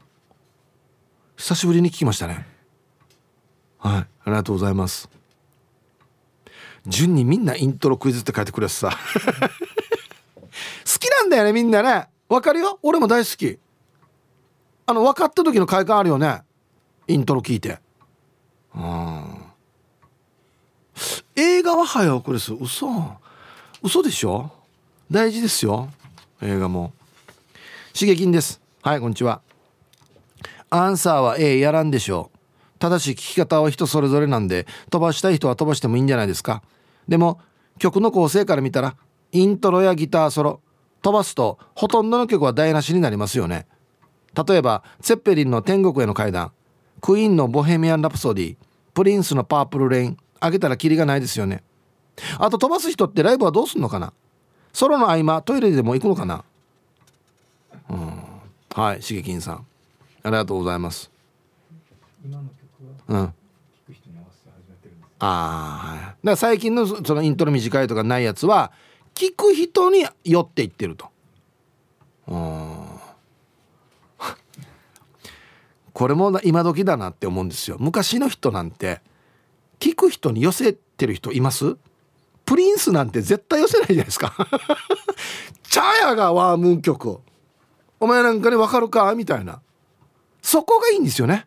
久しぶりに聞きましたね。はい。ありがとうございます。順にみんなイントロクイズって書いてくれてさ。好きなんだよねみんなね。わかるよ？俺も大好き。あの分かった時の快感あるよね。イントロ聞いて。うん映画は早送りす。る嘘。嘘でしょ？大事ですよ。映画も。刺激です。はいこんにちは。アンサーは A やらんでしょう。ただし聞き方は人それぞれなんで飛ばしたい人は飛ばしてもいいんじゃないですか。でも曲の構成から見たらイントロやギターソロ飛ばすとほとんどの曲は台無しになりますよね。例えばセッペリンの天国への階段クイーンのボヘミアン・ラプソディプリンスのパープル・レインあげたらキリがないですよね。あと飛ばす人ってライブはどうすんのかな？ソロの合間トイレでも行くのかな？うん。はいしげきんさん。ありがとうございます。うん。ああはい。だから最近のそのイントロ短いとかないやつは聞く人に寄っていってると。うん。これも今時だなって思うんですよ。昔の人なんて聞く人に寄せてる人います？プリンスなんて絶対寄せないじゃないですか。チャヤがワームーン曲お前なんかに分かるか？みたいな。そこがいいんですよね。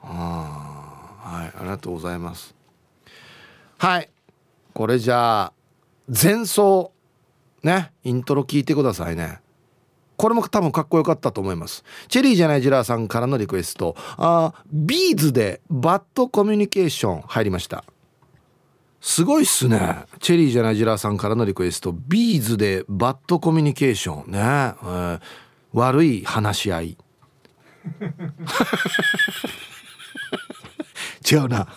はいありがとうございます。はい。これじゃあ前奏ねイントロ聞いてくださいね。これも多分かっこよかったと思います。チェリーじゃないジラーさんからのリクエスト。あビーズでバッドコミュニケーション入りました。すごいっすね。チェリーじゃないジラーさんからのリクエスト。 B'zで BAD COMMUNICATION ね、えー、悪い話し合い。違うな。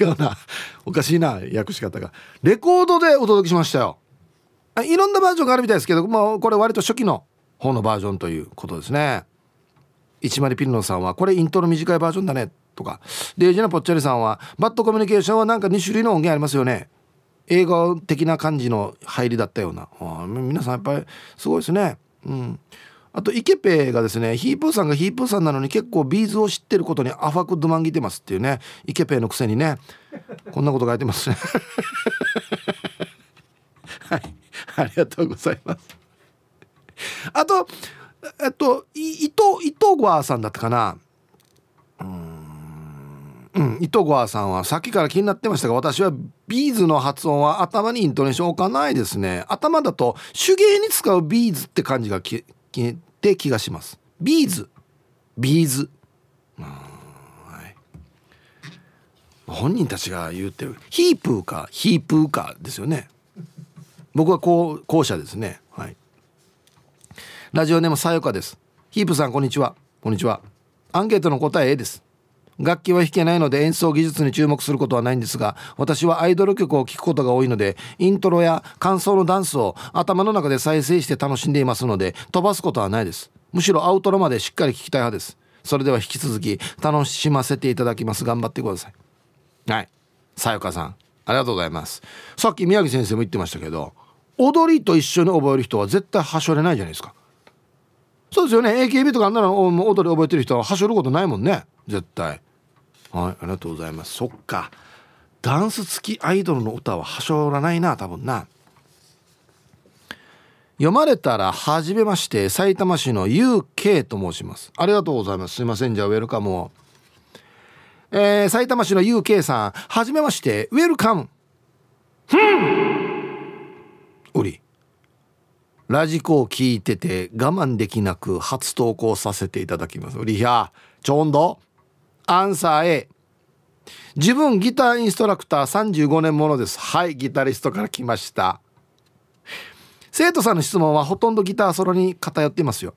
違うな。おかしいな訳し方が。レコードでお届けしましたよ。いろんなバージョンがあるみたいですけど、まあ、これ割と初期の方のバージョンということですね。一丸ピルノさんはこれイントロ短いバージョンだね。とか。デイジナポッチャリさんはバッドコミュニケーションはなんか2種類の音源ありますよね。映画的な感じの入りだったような。あ皆さんやっぱりすごいですね。うん。あとイケペがですねヒープーさんがヒープーさんなのに結構ビーズを知ってることにアファクドマンギてますっていうね。イケペのくせにね。こんなこと書いてます。ね はい。ありがとうございます。あとえっと伊藤伊藤ゴアさんだったかな。うん。伊藤ゴアさんはさっきから気になってましたが私は B'zの発音は頭にイントネーション置かないですね。頭だと手芸に使うビーズって感じがきって気がします。ビーズ。ビーズ。はい。本人たちが言ってるヒープーかヒープーかですよね。僕はこう後者ですね。はい。ラジオネームさよかです。ヒープさんこんにちは。こんにちは。アンケートの答え A です。楽器は弾けないので演奏技術に注目することはないんですが私はアイドル曲を聴くことが多いのでイントロや感想のダンスを頭の中で再生して楽しんでいますので飛ばすことはないです。むしろアウトロまでしっかり聴きたい派です。それでは引き続き楽しませていただきます。頑張ってください。はい。さよかさん。ありがとうございます。さっき宮城先生も言ってましたけど踊りと一緒に覚える人は絶対はしょれないじゃないですか。そうですよね。AKB とかあんなの踊り覚えてる人ははしょることないもんね。絶対。はいありがとうございます。そっか。ダンス付きアイドルの歌ははしょらないな多分な。読まれたらはじめまして埼玉市の UK と申します。ありがとうございます。すいません。じゃあウェルカムを。えー、埼玉市の UK さんはじめましてウェルカム。ふん。おり。ラジコを聞いてて我慢できなく初投稿させていただきます。リヒャちょんどアンサー A 自分ギターインストラクター35年ものです。はいギタリストから来ました。生徒さんの質問はほとんどギターソロに偏っていますよ。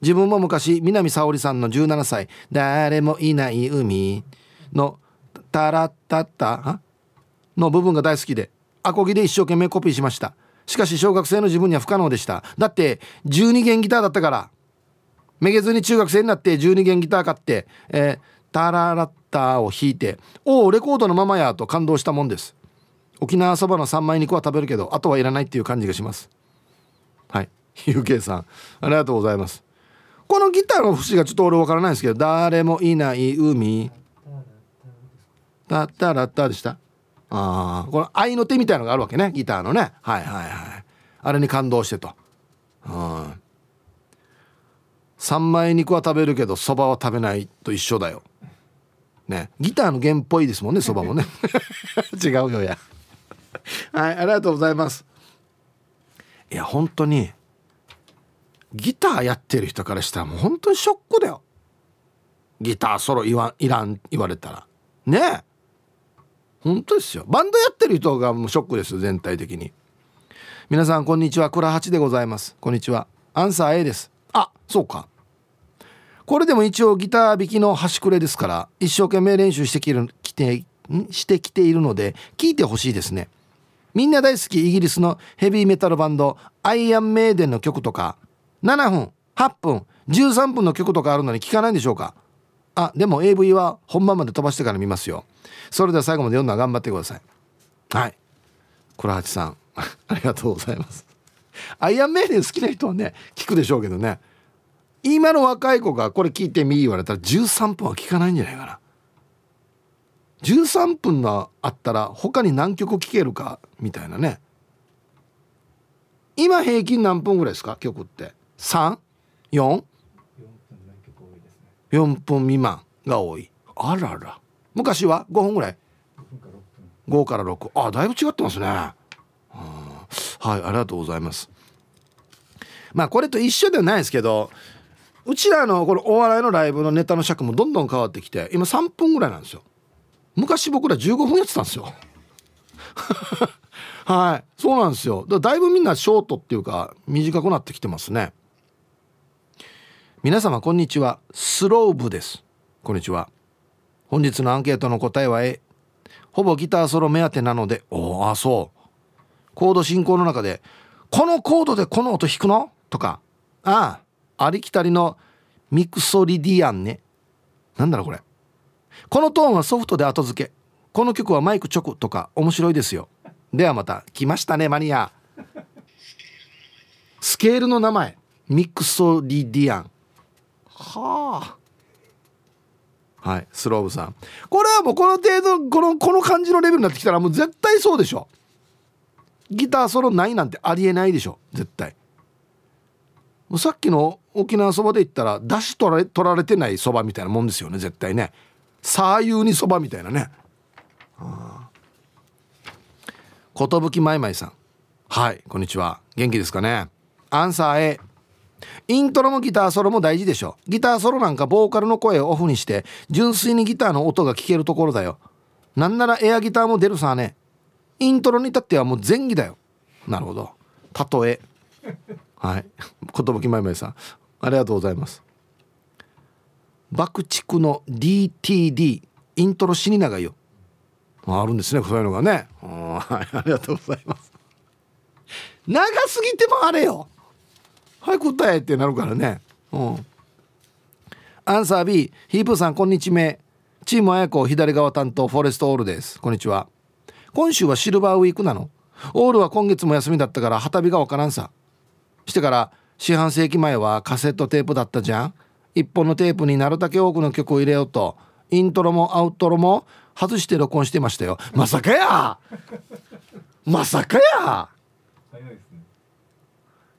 自分も昔南沙織さんの17歳「誰もいない海」の「タラッタッタ」の部分が大好きでアコギで一生懸命コピーしました。しかし小学生の自分には不可能でした。だって12弦ギターだったから。めげずに中学生になって12弦ギター買って、えー、タララッターを弾いておおレコードのままやと感動したもんです。沖縄そばの三枚肉は食べるけどあとはいらないっていう感じがします。はい。UK さんありがとうございます。このギターの節がちょっと俺分からないんですけど誰もいない海。タッタラッタでした？ああこの愛の手みたいのがあるわけねギターのね。はいはいはい。あれに感動してと。うん。三枚肉は食べるけどそばは食べないと一緒だよ。ね。ギターの弦っぽいですもんねそばもね。違うよや。はいありがとうございます。いや本当にギターやってる人からしたらもう本当にショックだよ。ギターソロ言わいらん言われたら。ね。え本当ですよ。バンドやってる人がもうショックです全体的に。皆さんこんにちは。倉八でございます。こんにちは。アンサー A です。あそうか。これでも一応ギター弾きの端くれですから一生懸命練習してきるきてしてきているので聞いてほしいですね。みんな大好きイギリスのヘビーメタルバンドアイアンメイデンの曲とか7分8分13分の曲とかあるのに聞かないんでしょうか？あでも AV は本番まで飛ばしてから見ますよ。それでは最後まで読んだ頑張ってください。はい。倉八さん ありがとうございます。アイアンメイデン好きな人はね聞くでしょうけどね。今の若い子がこれ聞いてみ言われたら13分は聞かないんじゃないかな。13分のあったら他に何曲聴けるかみたいなね。今平均何分ぐらいですか？曲って。3?4? 4分未満が多い。あらら。昔は？5分ぐらい？5から6あだいぶ違ってますね。はいありがとうございます。まあこれと一緒ではないですけどうちらのこのお笑いのライブのネタの尺もどんどん変わってきて今3分ぐらいなんですよ。昔僕ら15分やってたんですよ。はい。そうなんですよ。だだいぶみんなショートっていうか短くなってきてますね。皆様こんにちは。スローブです。こんにちは本日のアンケートの答えは A ほぼギターソロ目当てなのでおあそう。コード進行の中でこのコードでこの音弾くの？とかああありきたりのミクソリディアンね。なんだろうこれ。このトーンはソフトで後付け。この曲はマイク直とか面白いですよ。ではまた来ましたねマニア。スケールの名前。ミクソリディアン。はあ。はい。スローブさん。これはもうこの程度このこの感じのレベルになってきたらもう絶対そうでしょ。ギターソロないなんてありえないでしょ。絶対。もうさっきの沖縄そばで言ったらだし取られ取られてないそばみたいなもんですよね。絶対ね。左右にそばみたいなね。寿まいまいさん。はい。こんにちは。元気ですかね。アンサー A イントロもギターソロも大事でしょ。ギターソロなんかボーカルの声をオフにして純粋にギターの音が聞けるところだよ。なんならエアギターも出るさね。イントロに至ってはもう前儀だよ。なるほど。例え。はい。寿まいまいさん。ありがとうございます。爆竹の DTD イントロ死に長いよ。あるんですねそういうのがね。はい。ありがとうございます。長すぎてもあれよ。はい答えってなるからね。うん。アンサー B ヒープさんこんにちは。チームあやこ左側担当フォレストオールです。こんにちは。今週はシルバーウィークなの。オールは今月も休みだったから旗日がわからんさ。してから四半世紀前はカセットテープだったじゃん。一本のテープになるだけ多くの曲を入れようとイントロもアウトロも外して録音してましたよ。まさかやまさかや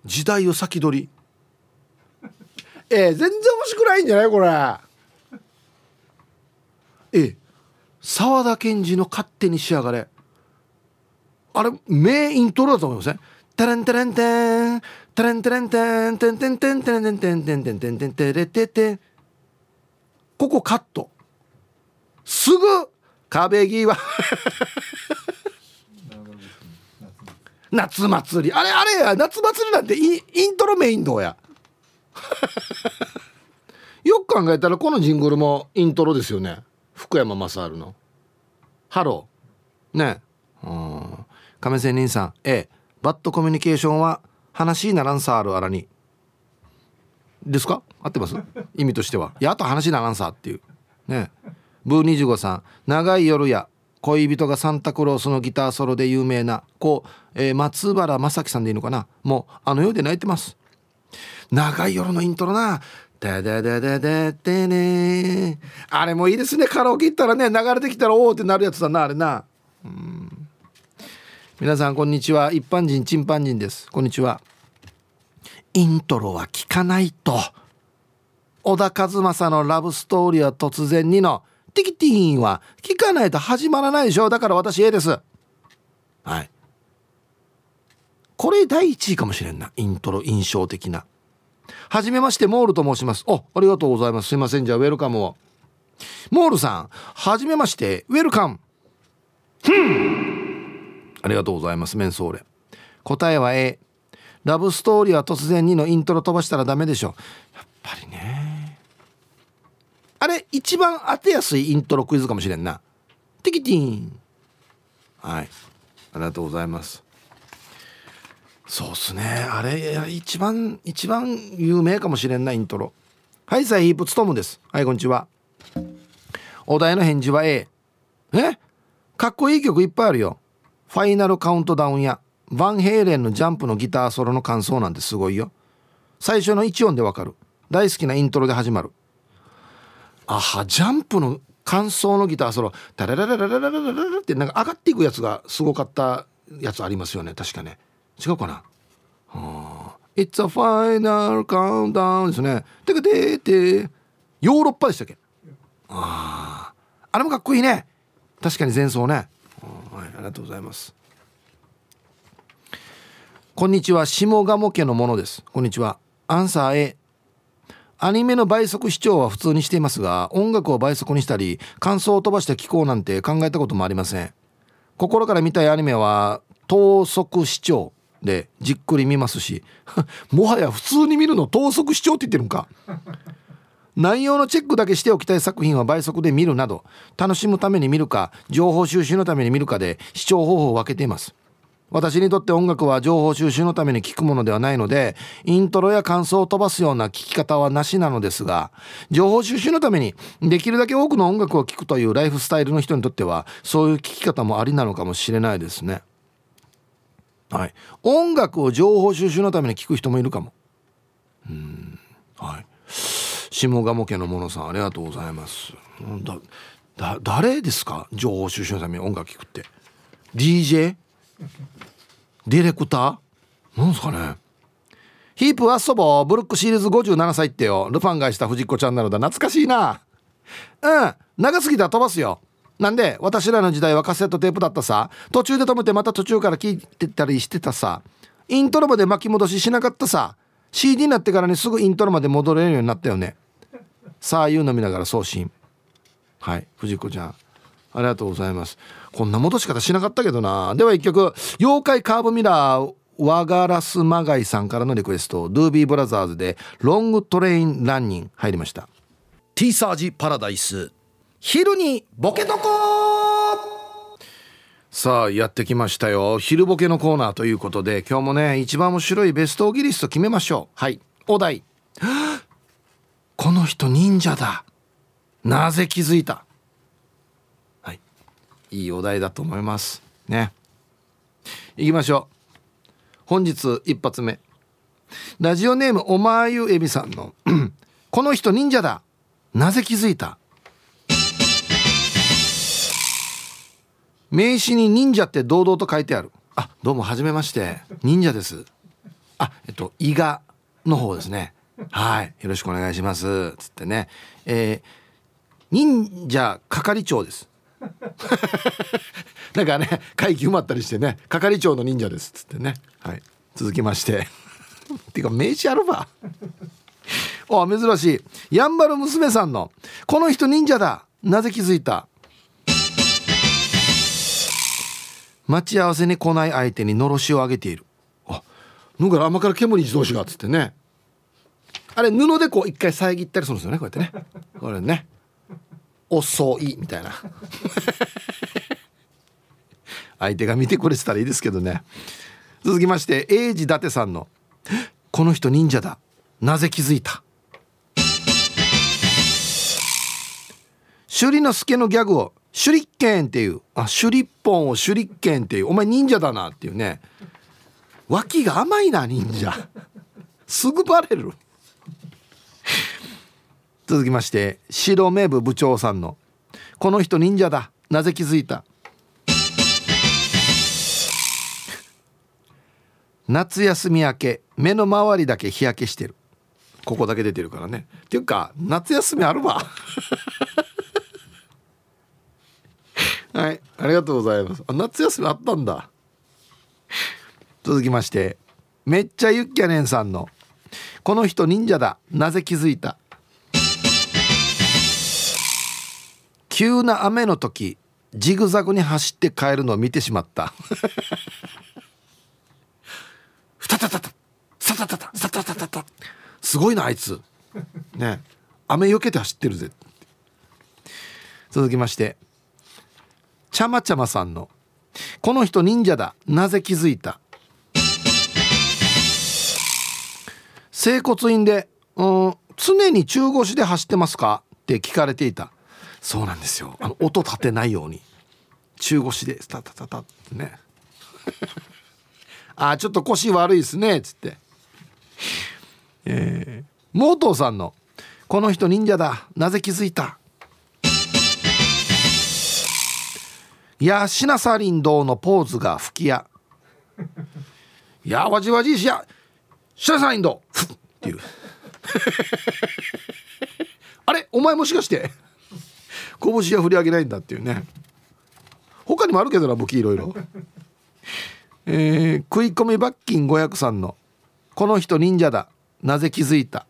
時代を先取り。えー、全然面白くないんじゃないこれ。ええ。沢田研二の勝手に仕上がれ。あれ名イントロだと思いません？タランタランタンタランタランタンタンタンタンタランタンタンタンタンタンタレテテここカットすぐ壁際夏祭り。あれあれや夏祭りなんてイイントロメインどうや。よく考えたらこのジングルもイントロですよね。福山雅治の「ハロー」ね。うん。亀仙人さん。A バッドコミュニケーションは話にならんさあるあらに。ですか？合ってます？意味としては。いやあと話にならんさっていう。ね。ブー25さん。長い夜や恋人がサンタクロースのギターソロで有名なこう、えー、松原正樹さんでいいのかな？もうあの世で泣いてます。長い夜のイントロな「ダダダダダってね」あれもいいですね。カラオケ行ったらね流れてきたらおおってなるやつだなあれな。うん。皆さんこんにちは。一般人チンパン人です。こんにちは。イントロは聞かないと。小田和正のラブストーリーは突然にの。ティキティーンは聞かないと始まらないでしょ。だから私 A です。はい。これ第1位かもしれんな。イントロ印象的な。はじめましてモールと申します。おありがとうございます。すいません。じゃあウェルカムを。モールさんはじめまして。ウェルカム。ありがとうございます。メンソーレ。答えは A ラブストーリーは突然にのイントロ飛ばしたらダメでしょやっぱりね。あれ一番当てやすいイントロクイズかもしれんな。ティキティーン。はい。ありがとうございます。そうっすね。あれ一番一番有名かもしれんなイントロ。はいサイヒープツトムです。はいこんにちは。お題の返事は A え？かっこいい曲いっぱいあるよ。ファイナルカウントダウンやバンヘイレンのジャンプのギターソロの感想なんてすごいよ。最初の1音でわかる。大好きなイントロで始まる。あはジャンプの感想のギターソロ。タラララララララララってなんか上がっていくやつがすごかったやつありますよね確かね。違うかな？はあ。It's a final countdown ですね。てかでーてヨーロッパでしたっけ？あああれもかっこいいね。確かに前奏ね。はいありがとうございます。こんにちは。下鴨家のものです。こんにちは。アンサー A アニメの倍速視聴は普通にしていますが音楽を倍速にしたり感想を飛ばして聴こうなんて考えたこともありません。心から見たいアニメは等速視聴でじっくり見ますし もはや普通に見るの等速視聴って言ってるんか。内容のチェックだけしておきたい作品は倍速で見るなど楽しむために見るか情報収集のために見るかで視聴方法を分けています。私にとって音楽は情報収集のために聞くものではないのでイントロや感想を飛ばすような聞き方はなしなのですが情報収集のためにできるだけ多くの音楽を聴くというライフスタイルの人にとってはそういう聞き方もありなのかもしれないですね。はい。音楽を情報収集のために聞く人もいるかも。うん。はい。下鴨家のものさんありがとうございます。だ誰ですか？情報収集のために音楽聴くって。DJ? ディレクター？なんすかね？ヒープは祖母ブルックシリーズ57歳ってよ。ルパンがした藤子ちゃんなのだ。懐かしいな。うん。長すぎたら飛ばすよ。なんで私らの時代はカセットテープだったさ。途中で止めてまた途中から聞いてたりしてたさ。イントロまで巻き戻ししなかったさ。CD になってからにすぐイントロまで戻れるようになったよね。さあいうの見ながら送信。はい藤子ちゃん。ありがとうございます。こんな戻し方しなかったけどな。では一曲。妖怪カーブミラーワガラスマガイさんからのリクエスト。ドゥービーブラザーズでロングトレインランニング入りました。ティーサージパラダイス。昼にボケとこさあやってきましたよ。昼ボケのコーナーということで今日もね一番面白いベストオギリスト決めましょう。はい。お題。この人忍者だ。なぜ気づいた？はい。いいお題だと思います。ね。行きましょう。本日一発目。ラジオネームおまゆえびさんの この人忍者だ。なぜ気づいた？名刺に忍者って堂々と書いてある。あどうもはじめまして。忍者です。あえっと伊賀の方ですね。はい。よろしくお願いします。つってね。えー、忍者係長です。なんかね会議埋まったりしてね。係長の忍者です。つってね。はい。続きまして。っていうか名刺あるわ。あ珍しい。やんばる娘さんの「この人忍者だ。なぜ気づいた?」待ち合わせに来ない相手にのろしを上げている。あぬから甘から煙自動車がっつってね。あれ布でこう一回遮ったりするんですよねこうやってね。これね。遅いみたいな。相手が見てくれてたらいいですけどね。続きまして英治伊達さんの「この人忍者だ。なぜ気づいた?」首里之助のギャグを「手裏剣」っていうあ手裏本を手裏剣っていうお前忍者だなっていうね。脇が甘いな忍者。すぐバレる。続きまして白目部部長さんの「この人忍者だ。なぜ気づいた?」夏休み明け目の周りだけ日焼けしてる。ここだけ出てるからね。っていうか夏休みあるわ。はいありがとうございます。あ夏休みあったんだ。続きましてめっちゃユッキャネンさんの「この人忍者だ。なぜ気づいた?」急な雨の時ジグザグに走って帰るのを見てしまった。ふたたたたさたたたさたたたた。すごいなあいつ。ね。雨よけて走ってるぜ続きましてちゃまちゃまさんの「この人忍者だ。なぜ気づいた?」整骨院で「うん常に中腰で走ってますか?」って聞かれていた。そうなんですよ。あの音立てないように。中腰でスタタタタってね。あちょっと腰悪いですね。っつって。えー、モートーさんの「この人忍者だ。なぜ気づいた?」いやシナサリン堂のポーズが吹きやいやわじわじしやシナサリン堂ふっっていう。あれお前もしかして拳は振り上げないんだっていうね。他にもあるけどな武器いろいろ。えー、食い込み罰金503の「この人忍者だ。なぜ気づいた?」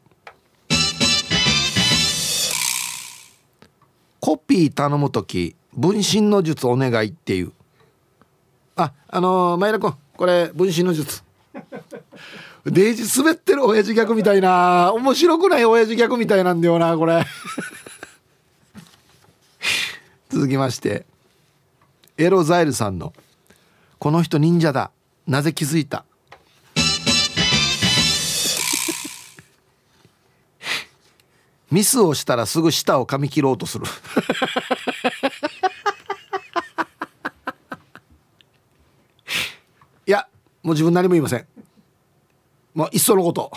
コピー頼む時分身の術お願いっていう。ああのー、前田君これ分身の術。デイジ滑ってる親父逆みたいな。面白くない親父逆みたいなんだよなこれ。続きましてエロザイルさんの「この人忍者だ。なぜ気づいた? 」ミスをしたらすぐ舌を噛み切ろうとする いやもう自分何も言いません。まあいっそのこと。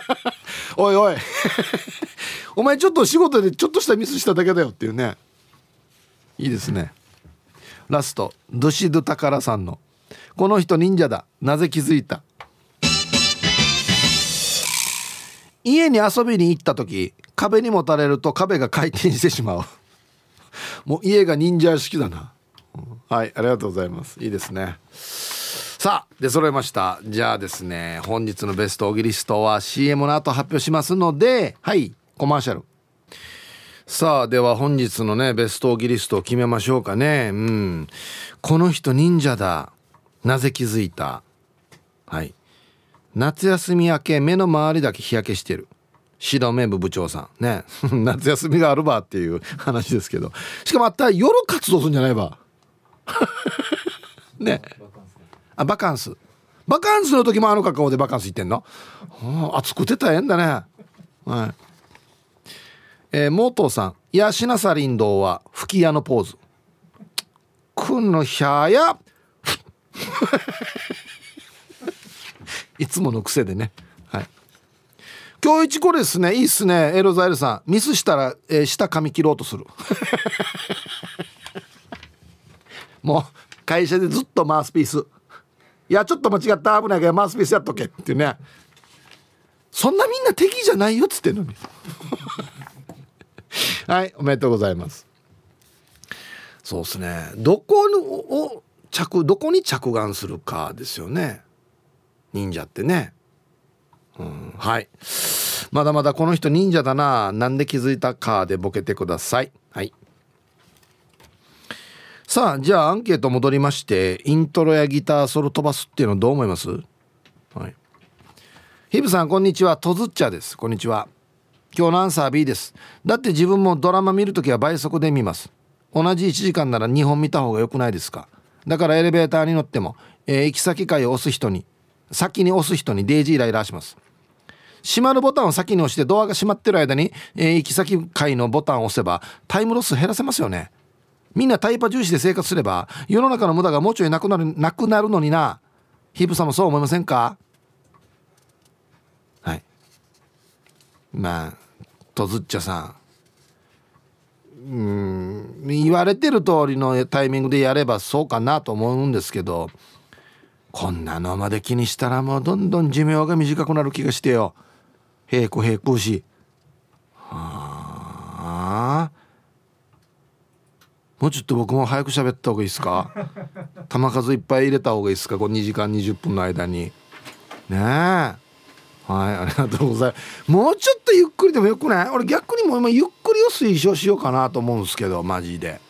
おいおい。お前ちょっと仕事でちょっとしたミスしただけだよっていうね。いいですね。ラスト。ドシドタカラさんの「この人忍者だ。なぜ気づいた?」家に遊びに行った時壁にもたれると壁が回転してしまう。もう家が忍者式だな、はいありがとうございます。いいですね。さあで揃いました。じゃあですね本日のベストオギリストは CM の後発表しますのではいコマーシャル。さあでは本日のねベストオギリストを決めましょうかね。うん。この人忍者だ。なぜ気づいた？はい。夏休み明け目の周りだけ日焼けしてる。白目部部長さん。ね。夏休みがあるばっていう話ですけど。しかもあった夜活動するんじゃないば ね。あバカンス。バカンスの時もあの格好でバカンス行ってんの、はあ、暑くて大変だね。はい。えー、モートーさん「いやしなさ林道は吹き矢のポーズ」「くんのひゃや」いつもの癖でね。はい。今日一これですね。いいっすね。エロザイルさん。ミスしたら、えー、舌噛み切ろうとする。もう会社でずっとマウスピース。いやちょっと間違った。危ないけどマウスピースやっとけっていうね。そんなみんな敵じゃないよっつってんのに。はいおめでとうございます。そうですね。どこを着どこに着眼するかですよね。忍者ってね。うんはい。まだまだこの人忍者だな。なんで気づいたかでボケてください。はい。さあじゃあアンケート戻りましてイントロやギターソロ飛ばすっていうのどう思います？はい。ヒブさんこんにちは。トズッチャです。こんにちは。今日のアンサー B です。だって自分もドラマ見るときは倍速で見ます。同じ1時間なら2本見た方が良くないですか？だからエレベーターに乗っても、えー、行き先階を押す人に先に押す人にデイジーイライラします。閉まるボタンを先に押してドアが閉まってる間に、えー、行き先階のボタンを押せばタイムロス減らせますよね。みんなタイパ重視で生活すれば世の中の無駄がもうちょいなくなるなくなるのにな。ヒープさんもそう思いませんか？はい。まあとずっちゃさん。うん言われてる通りのタイミングでやればそうかなと思うんですけどこんなのまで気にしたらもうどんどん寿命が短くなる気がしてよ。平行平行し。はあ。もうちょっと僕も早く喋った方がいいですか？球数いっぱい入れた方がいいですか？こう2時間20分の間に。ねえ。はいありがとうございます。もうちょっとゆっくりでもよくない？俺逆にも今ゆっくりを推奨しようかなと思うんですけどマジで。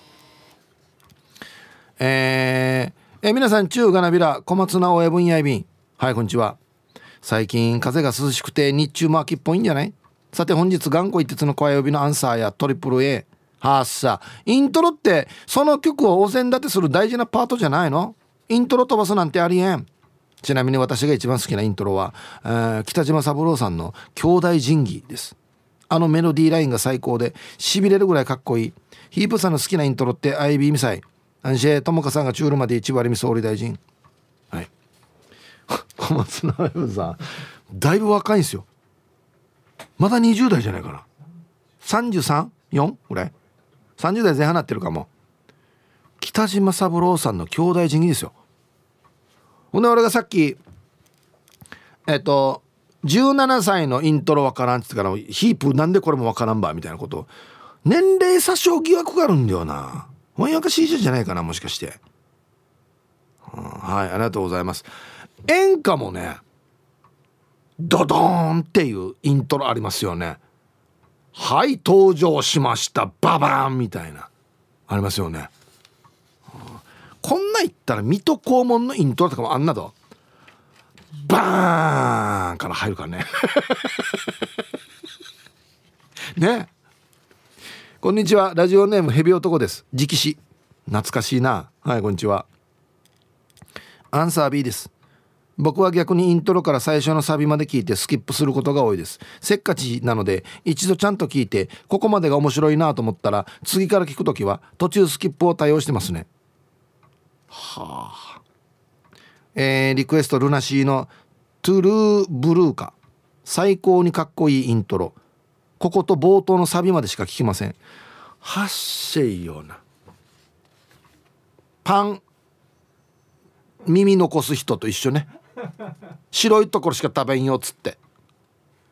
えー、えー、皆さん中がなびら小松菜親分やいびん。はいこんにちは。最近風が涼しくて日中も秋っぽいんじゃない？さて本日頑固一徹の声呼びのアンサーやトリプル A はっさイントロってその曲をお膳立てする大事なパートじゃないの？イントロ飛ばすなんてありえん。ちなみに私が一番好きなイントロは、えー、北島三郎さんの「兄弟神器」です。あのメロディーラインが最高でしびれるぐらいかっこいい。ヒープさんの好きなイントロって IB ミサイ。アンシェ友香さんが中路まで一割目総理大臣。はい。小松菜ウさんだいぶ若いんですよ。まだ20代じゃないかな。33?4? ぐらい？30代前半なってるかも。北島三郎さんの兄弟神器ですよ。ほんで俺がさっきえっと17歳のイントロわからんって言ってからヒープなんでこれもわからんばみたいなこと。年齢詐称疑惑があるんだよな。翻訳 CJ じゃないかなもしかして、うん、はいありがとうございます。演歌もねドドーンっていうイントロありますよね。はい登場しました。ババーンみたいな。ありますよね、こんな言ったら水戸黄門のイントロとかもあんなと。バーンから入るからね。ね。こんにちは。ラジオネームヘビ男です。直視。懐かしいな。はいこんにちは。アンサー B です。僕は逆にイントロから最初のサビまで聞いてスキップすることが多いです。せっかちなので一度ちゃんと聞いてここまでが面白いなと思ったら次から聞く時は途中スキップを対応してますね。はあ。えー、リクエストルナシーの「トゥルーブルーカ」最高にかっこいいイントロ。ここと冒頭のサビまでしか聞きません。はっしェいような。パン耳残す人と一緒ね 白いところしか食べんよっつって。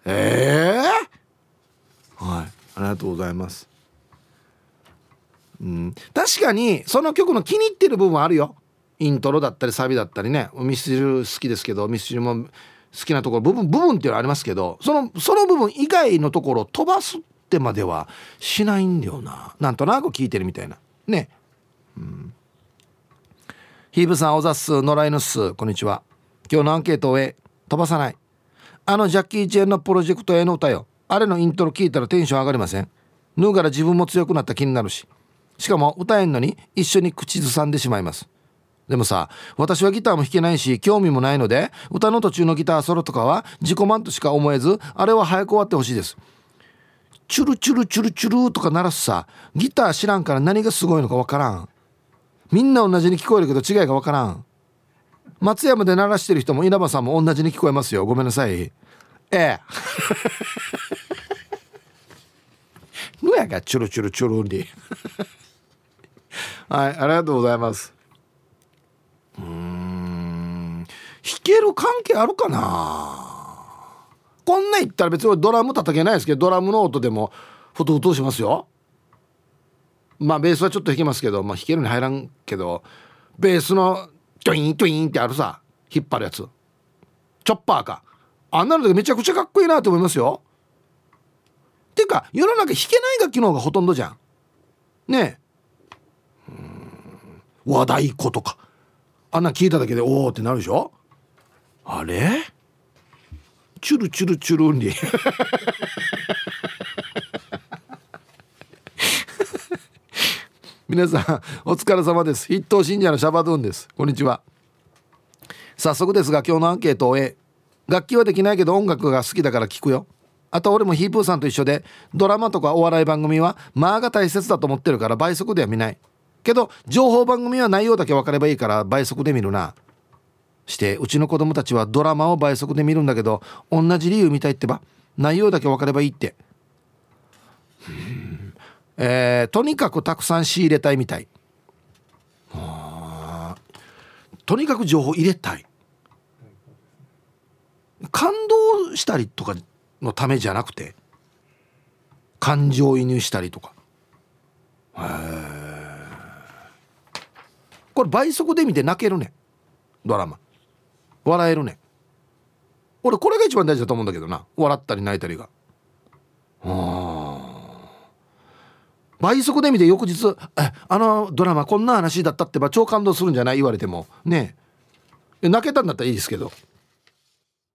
ええー、はい。ありがとうございます。うん。確かにその曲の気に入ってる部分はあるよ。イントロだったりサビだったりね。ミスチル好きですけどミスチルも好きなところ部分部分っていうのはありますけどそのその部分以外のところを飛ばすってまではしないんだよな。なんとなく聞いてるみたいな。ね。うん。ヒーブさんおざっす野良犬っす。こんにちは。今日のアンケートを終え飛ばさない。あのジャッキー・チェンのプロジェクトへの歌よあれのイントロ聞いたらテンション上がりません。脱がら自分も強くなった気になるし。しかも歌えんのに一緒に口ずさんでしまいます。でもさ私はギターも弾けないし興味もないので歌の途中のギターソロとかは自己満としか思えずあれは早く終わってほしいです。チュルチュルチュルチュルとか鳴らすさギター知らんから何がすごいのかわからん。みんな同じに聞こえるけど違いがわからん。松山で鳴らしてる人も稲葉さんも同じに聞こえますよ。ごめんなさい。ええ。のやがチュルチュルチュルに。はいありがとうございます。うん。弾ける関係あるかな？こんな言ったら別にドラム叩けないですけどドラムの音でもふとふとしますよ。まあベースはちょっと弾けますけど、まあ、弾けるに入らんけどベースのトゥイントゥインってあるさ引っ張るやつ。チョッパーか。あんなのめちゃくちゃかっこいいなと思いますよ。っていうか世の中弾けない楽器の方がほとんどじゃん。ねえ。和太鼓とか。あんな聞いただけでおおってなるでしょ。あれ？チュルチュルチュルンリ皆さんお疲れ様です。筆頭信者のシャバドゥンです。こんにちは。早速ですが今日のアンケートを終え楽器はできないけど音楽が好きだから聞くよ。あと俺もヒープーさんと一緒でドラマとかお笑い番組は間が大切だと思ってるから倍速では見ない。けど情報番組は内容だけ分かればいいから倍速で見るな。してうちの子供たちはドラマを倍速で見るんだけど同じ理由見たいってば。内容だけ分かればいいって。えー、とにかくたくさん仕入れたいみたい。とにかく情報入れたい。感動したりとかのためじゃなくて感情移入したりとか。これ倍速で見て泣けるね。ドラマ。笑えるね。俺これが一番大事だと思うんだけどな。笑ったり泣いたりが。ああ倍速で見て翌日「あのドラマこんな話だったってば超感動するんじゃない?」言われても。ね泣けたんだったらいいですけど。